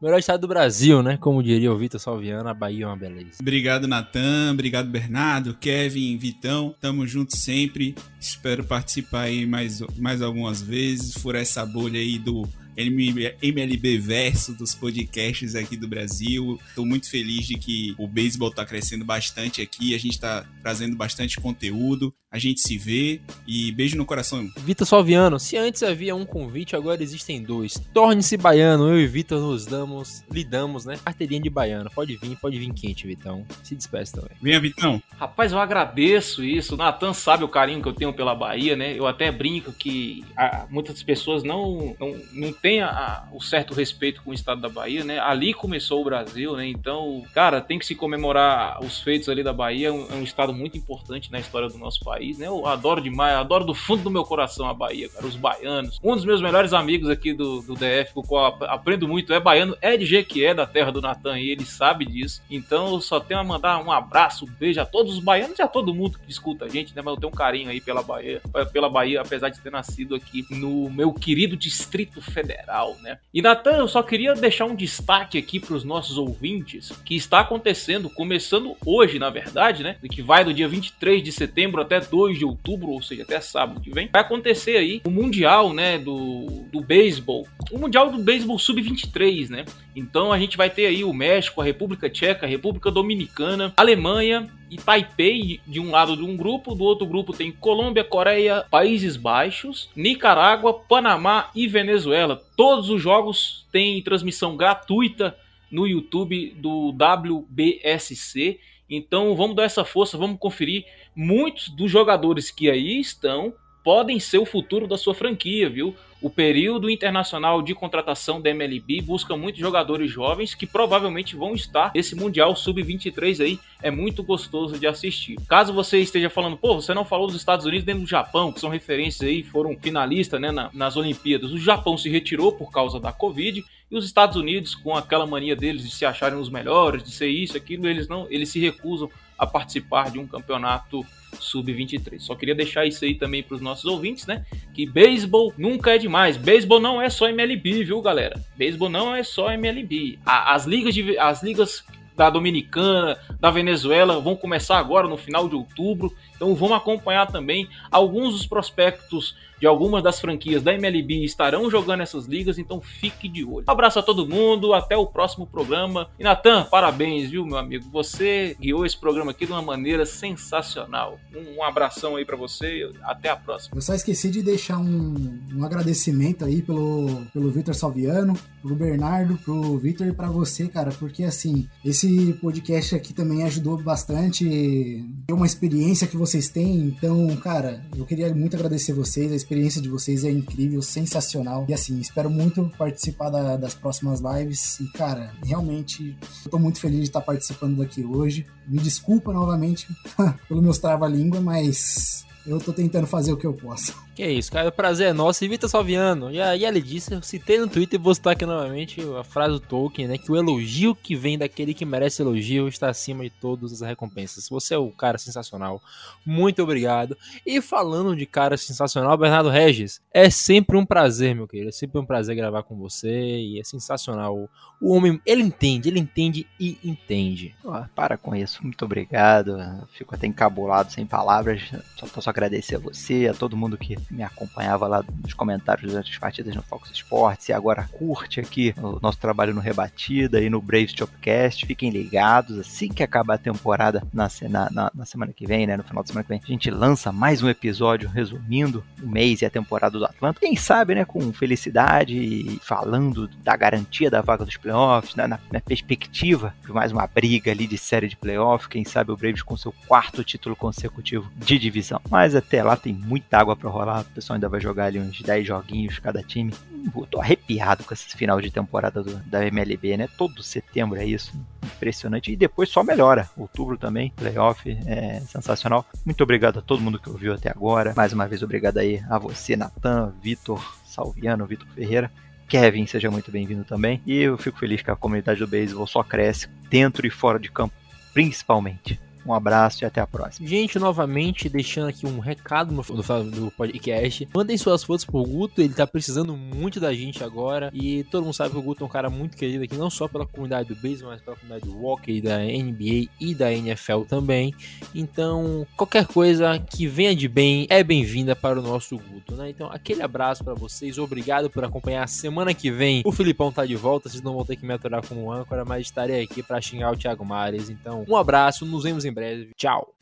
Melhor estado do Brasil, né? Como diria o Vitor Salviano, a Bahia é uma beleza. Obrigado, Natan. Obrigado, Bernardo, Kevin, Vitão. Tamo junto sempre. Espero participar aí mais, mais algumas vezes, furar essa bolha aí do MLB verso dos podcasts aqui do Brasil. Estou muito feliz de que o beisebol está crescendo bastante aqui, a gente está trazendo bastante conteúdo. A gente se vê e beijo no coração. Vitor Salviano, se antes havia um convite, agora existem dois. Torne-se baiano, eu e Vitor nos damos, lidamos, né? Carteirinha de baiano. Pode vir, pode vir quente, Vitão. Se despeça também. Venha, Vitão. Rapaz, eu agradeço isso. O Natan sabe o carinho que eu tenho pela Bahia, né? Eu até brinco que ah, muitas pessoas não, não, não têm a, o certo respeito com o estado da Bahia, né? Ali começou o Brasil, né? Então, cara, tem que se comemorar os feitos ali da Bahia. É um, é um estado muito importante na história do nosso país país, né? Eu adoro demais, adoro do fundo do meu coração a Bahia, cara, os baianos. Um dos meus melhores amigos aqui do, do DF, com o qual aprendo muito, é baiano, é de Jequié, da terra do Natan, e ele sabe disso. Então eu só tenho a mandar um abraço, um beijo a todos os baianos e a todo mundo que escuta a gente, né? Mas eu tenho um carinho aí pela Bahia, pela Bahia, apesar de ter nascido aqui no meu querido Distrito Federal, né? E Natan, eu só queria deixar um destaque aqui para os nossos ouvintes, que está acontecendo, começando hoje, na verdade, né? Que vai do dia 23 de setembro até 2 de outubro, ou seja, até sábado que vem, vai acontecer aí o Mundial, né? Do, do beisebol. O Mundial do Beisebol Sub-23, né? Então a gente vai ter aí o México, a República Tcheca, a República Dominicana, Alemanha, e Taipei de um lado de um grupo, do outro grupo tem Colômbia, Coreia, Países Baixos, Nicarágua, Panamá e Venezuela. Todos os jogos têm transmissão gratuita no YouTube do WBSC. Então vamos dar essa força, vamos conferir. Muitos dos jogadores que aí estão podem ser o futuro da sua franquia, viu? O período internacional de contratação da MLB busca muitos jogadores jovens que provavelmente vão estar nesse Mundial Sub-23 aí. É muito gostoso de assistir. Caso você esteja falando, pô, você não falou dos Estados Unidos nem do Japão, que são referências aí, foram finalistas né, na, nas Olimpíadas. O Japão se retirou por causa da Covid e os Estados Unidos, com aquela mania deles de se acharem os melhores, de ser isso, aquilo, eles não, eles se recusam a participar de um campeonato sub-23. Só queria deixar isso aí também para os nossos ouvintes, né? Que beisebol nunca é demais. Beisebol não é só MLB, viu, galera? Beisebol não é só MLB. As ligas de, as ligas da Dominicana, da Venezuela vão começar agora no final de outubro. Então vamos acompanhar também alguns dos prospectos de algumas das franquias da MLB estarão jogando essas ligas, então fique de olho. Abraço a todo mundo, até o próximo programa. E Natan, parabéns, viu, meu amigo? Você guiou esse programa aqui de uma maneira sensacional. Um, um abração aí para você, até a próxima. Eu só esqueci de deixar um, um agradecimento aí pelo, pelo Vitor Salviano, pro Bernardo, pro Vitor e para você, cara, porque assim, esse podcast aqui também ajudou bastante, é uma experiência que vocês têm, então, cara, eu queria muito agradecer vocês, experiência de vocês é incrível, sensacional. E assim, espero muito participar da, das próximas lives. E, cara, realmente, eu tô muito feliz de estar participando daqui hoje. Me desculpa novamente pelo meus trava-língua, mas eu tô tentando fazer o que eu posso. Que é isso, cara. O prazer é nosso. E Vitor Salviano, e, e ele disse, eu citei no Twitter e vou citar aqui novamente a frase do Tolkien, né? Que o elogio que vem daquele que merece elogio está acima de todas as recompensas. Você é o cara sensacional. Muito obrigado. E falando de cara sensacional, Bernardo Regis, é sempre um prazer, meu querido. É sempre um prazer gravar com você e é sensacional. O homem, ele entende, ele entende e entende. Oh, para com isso, muito obrigado. Fico até encabulado, sem palavras. Só posso agradecer a você, a todo mundo que me acompanhava lá nos comentários durante as partidas no Fox Sports e agora curte aqui o nosso trabalho no Rebatida e no Braves Chopcast. Fiquem ligados, assim que acabar a temporada na, na, na, semana que vem, né? No final da semana que vem, a gente lança mais um episódio resumindo o mês e a temporada do Atlanta. Quem sabe, né? Com felicidade e falando da garantia da vaga dos playoffs, né, na, na perspectiva de mais uma briga ali de série de playoff. Quem sabe o Braves com seu quarto título consecutivo de divisão. Mas até lá tem muita água para rolar o pessoal ainda vai jogar ali uns 10 joguinhos cada time. Eu tô arrepiado com esse final de temporada do, da MLB, né? Todo setembro é isso. Impressionante. E depois só melhora. Outubro também, playoff, é sensacional. Muito obrigado a todo mundo que ouviu até agora. Mais uma vez, obrigado aí a você, Natan, Vitor, Salviano, Vitor Ferreira. Kevin, seja muito bem-vindo também. E eu fico feliz que a comunidade do beisebol só cresce dentro e fora de campo, principalmente. Um abraço e até a próxima. Gente, novamente, deixando aqui um recado no, do podcast. Mandem suas fotos pro Guto, ele tá precisando muito da gente agora. E todo mundo sabe que o Guto é um cara muito querido aqui, não só pela comunidade do beisebol, mas pela comunidade do hockey, da NBA e da NFL também. Então, qualquer coisa que venha de bem é bem-vinda para o nosso Guto, né? Então, aquele abraço para vocês, obrigado por acompanhar. Semana que vem o Filipão tá de volta, vocês não vão ter que me aturar como âncora, mas estarei aqui para xingar o Thiago Mares. Então, um abraço, nos vemos em breve. Tchau.